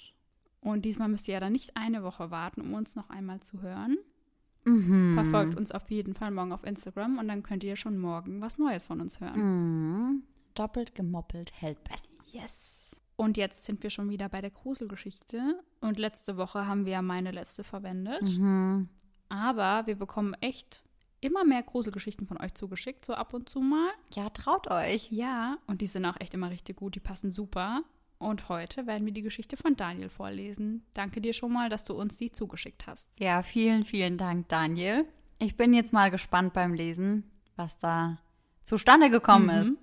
Und diesmal müsst ihr ja dann nicht eine Woche warten, um uns noch einmal zu hören. Mhm. Verfolgt uns auf jeden Fall morgen auf Instagram und dann könnt ihr schon morgen was Neues von uns hören. Mhm. Doppelt gemoppelt hält besser. Yes. Und jetzt sind wir schon wieder bei der Gruselgeschichte. Und letzte Woche haben wir ja meine letzte verwendet. Mhm. Aber wir bekommen echt immer mehr Gruselgeschichten von euch zugeschickt, so ab und zu mal. Ja, traut euch. Ja, und die sind auch echt immer richtig gut, die passen super. Und heute werden wir die Geschichte von Daniel vorlesen. Danke dir schon mal, dass du uns die zugeschickt hast. Ja, vielen, vielen Dank, Daniel. Ich bin jetzt mal gespannt beim Lesen, was da zustande gekommen mhm. ist.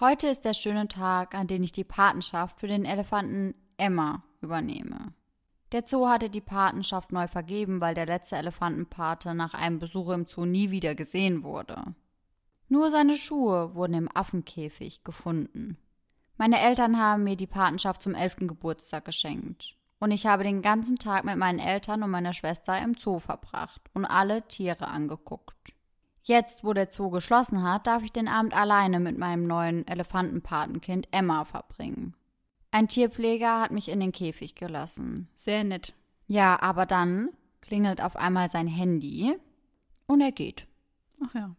Heute ist der schöne Tag, an dem ich die Patenschaft für den Elefanten Emma übernehme. Der Zoo hatte die Patenschaft neu vergeben, weil der letzte Elefantenpate nach einem Besuch im Zoo nie wieder gesehen wurde. Nur seine Schuhe wurden im Affenkäfig gefunden. Meine Eltern haben mir die Patenschaft zum elften Geburtstag geschenkt. Und ich habe den ganzen Tag mit meinen Eltern und meiner Schwester im Zoo verbracht und alle Tiere angeguckt. Jetzt, wo der Zoo geschlossen hat, darf ich den Abend alleine mit meinem neuen Elefantenpatenkind Emma verbringen. Ein Tierpfleger hat mich in den Käfig gelassen. Sehr nett. Ja, aber dann klingelt auf einmal sein Handy und er geht. Ach ja.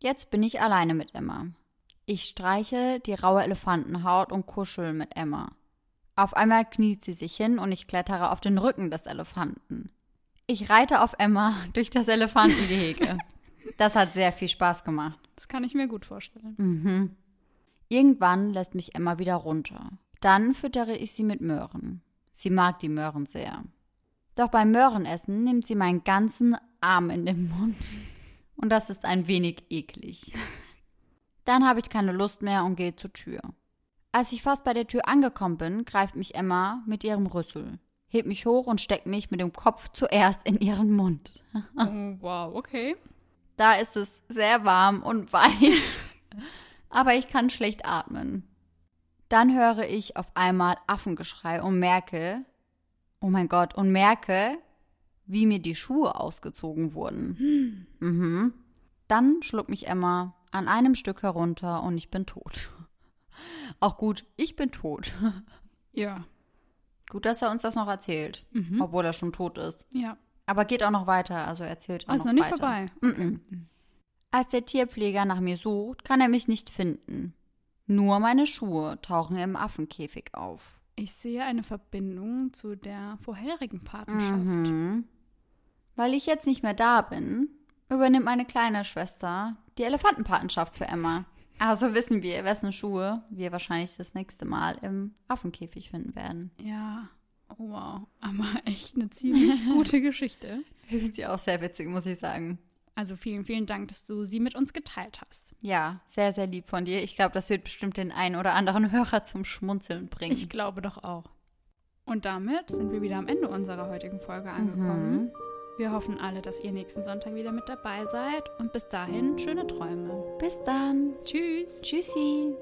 Jetzt bin ich alleine mit Emma. Ich streiche die raue Elefantenhaut und kuschel mit Emma. Auf einmal kniet sie sich hin und ich klettere auf den Rücken des Elefanten. Ich reite auf Emma durch das Elefantengehege. das hat sehr viel Spaß gemacht. Das kann ich mir gut vorstellen. Mhm. Irgendwann lässt mich Emma wieder runter. Dann füttere ich sie mit Möhren. Sie mag die Möhren sehr. Doch beim Möhrenessen nimmt sie meinen ganzen Arm in den Mund. Und das ist ein wenig eklig. Dann habe ich keine Lust mehr und gehe zur Tür. Als ich fast bei der Tür angekommen bin, greift mich Emma mit ihrem Rüssel, hebt mich hoch und steckt mich mit dem Kopf zuerst in ihren Mund. oh, wow, okay. Da ist es sehr warm und weich, aber ich kann schlecht atmen. Dann höre ich auf einmal Affengeschrei und merke, oh mein Gott, und merke, wie mir die Schuhe ausgezogen wurden. Hm. Mhm. Dann schluckt mich Emma an einem Stück herunter und ich bin tot. Auch gut, ich bin tot. Ja. Gut, dass er uns das noch erzählt, mhm. obwohl er schon tot ist. Ja. Aber geht auch noch weiter, also erzählt auch also noch, noch nicht vorbei. Mm -mm. Als der Tierpfleger nach mir sucht, kann er mich nicht finden. Nur meine Schuhe tauchen im Affenkäfig auf. Ich sehe eine Verbindung zu der vorherigen Patenschaft. Mhm. Weil ich jetzt nicht mehr da bin, übernimmt meine kleine Schwester die Elefantenpatenschaft für Emma. Also wissen wir, wessen Schuhe wir wahrscheinlich das nächste Mal im Affenkäfig finden werden. Ja, oh wow. Aber echt eine ziemlich gute Geschichte. Ich finde sie auch sehr witzig, muss ich sagen. Also vielen, vielen Dank, dass du sie mit uns geteilt hast. Ja, sehr, sehr lieb von dir. Ich glaube, das wird bestimmt den einen oder anderen Hörer zum Schmunzeln bringen. Ich glaube doch auch. Und damit sind wir wieder am Ende unserer heutigen Folge angekommen. Mhm. Wir hoffen alle, dass ihr nächsten Sonntag wieder mit dabei seid und bis dahin schöne Träume. Bis dann. Tschüss. Tschüssi.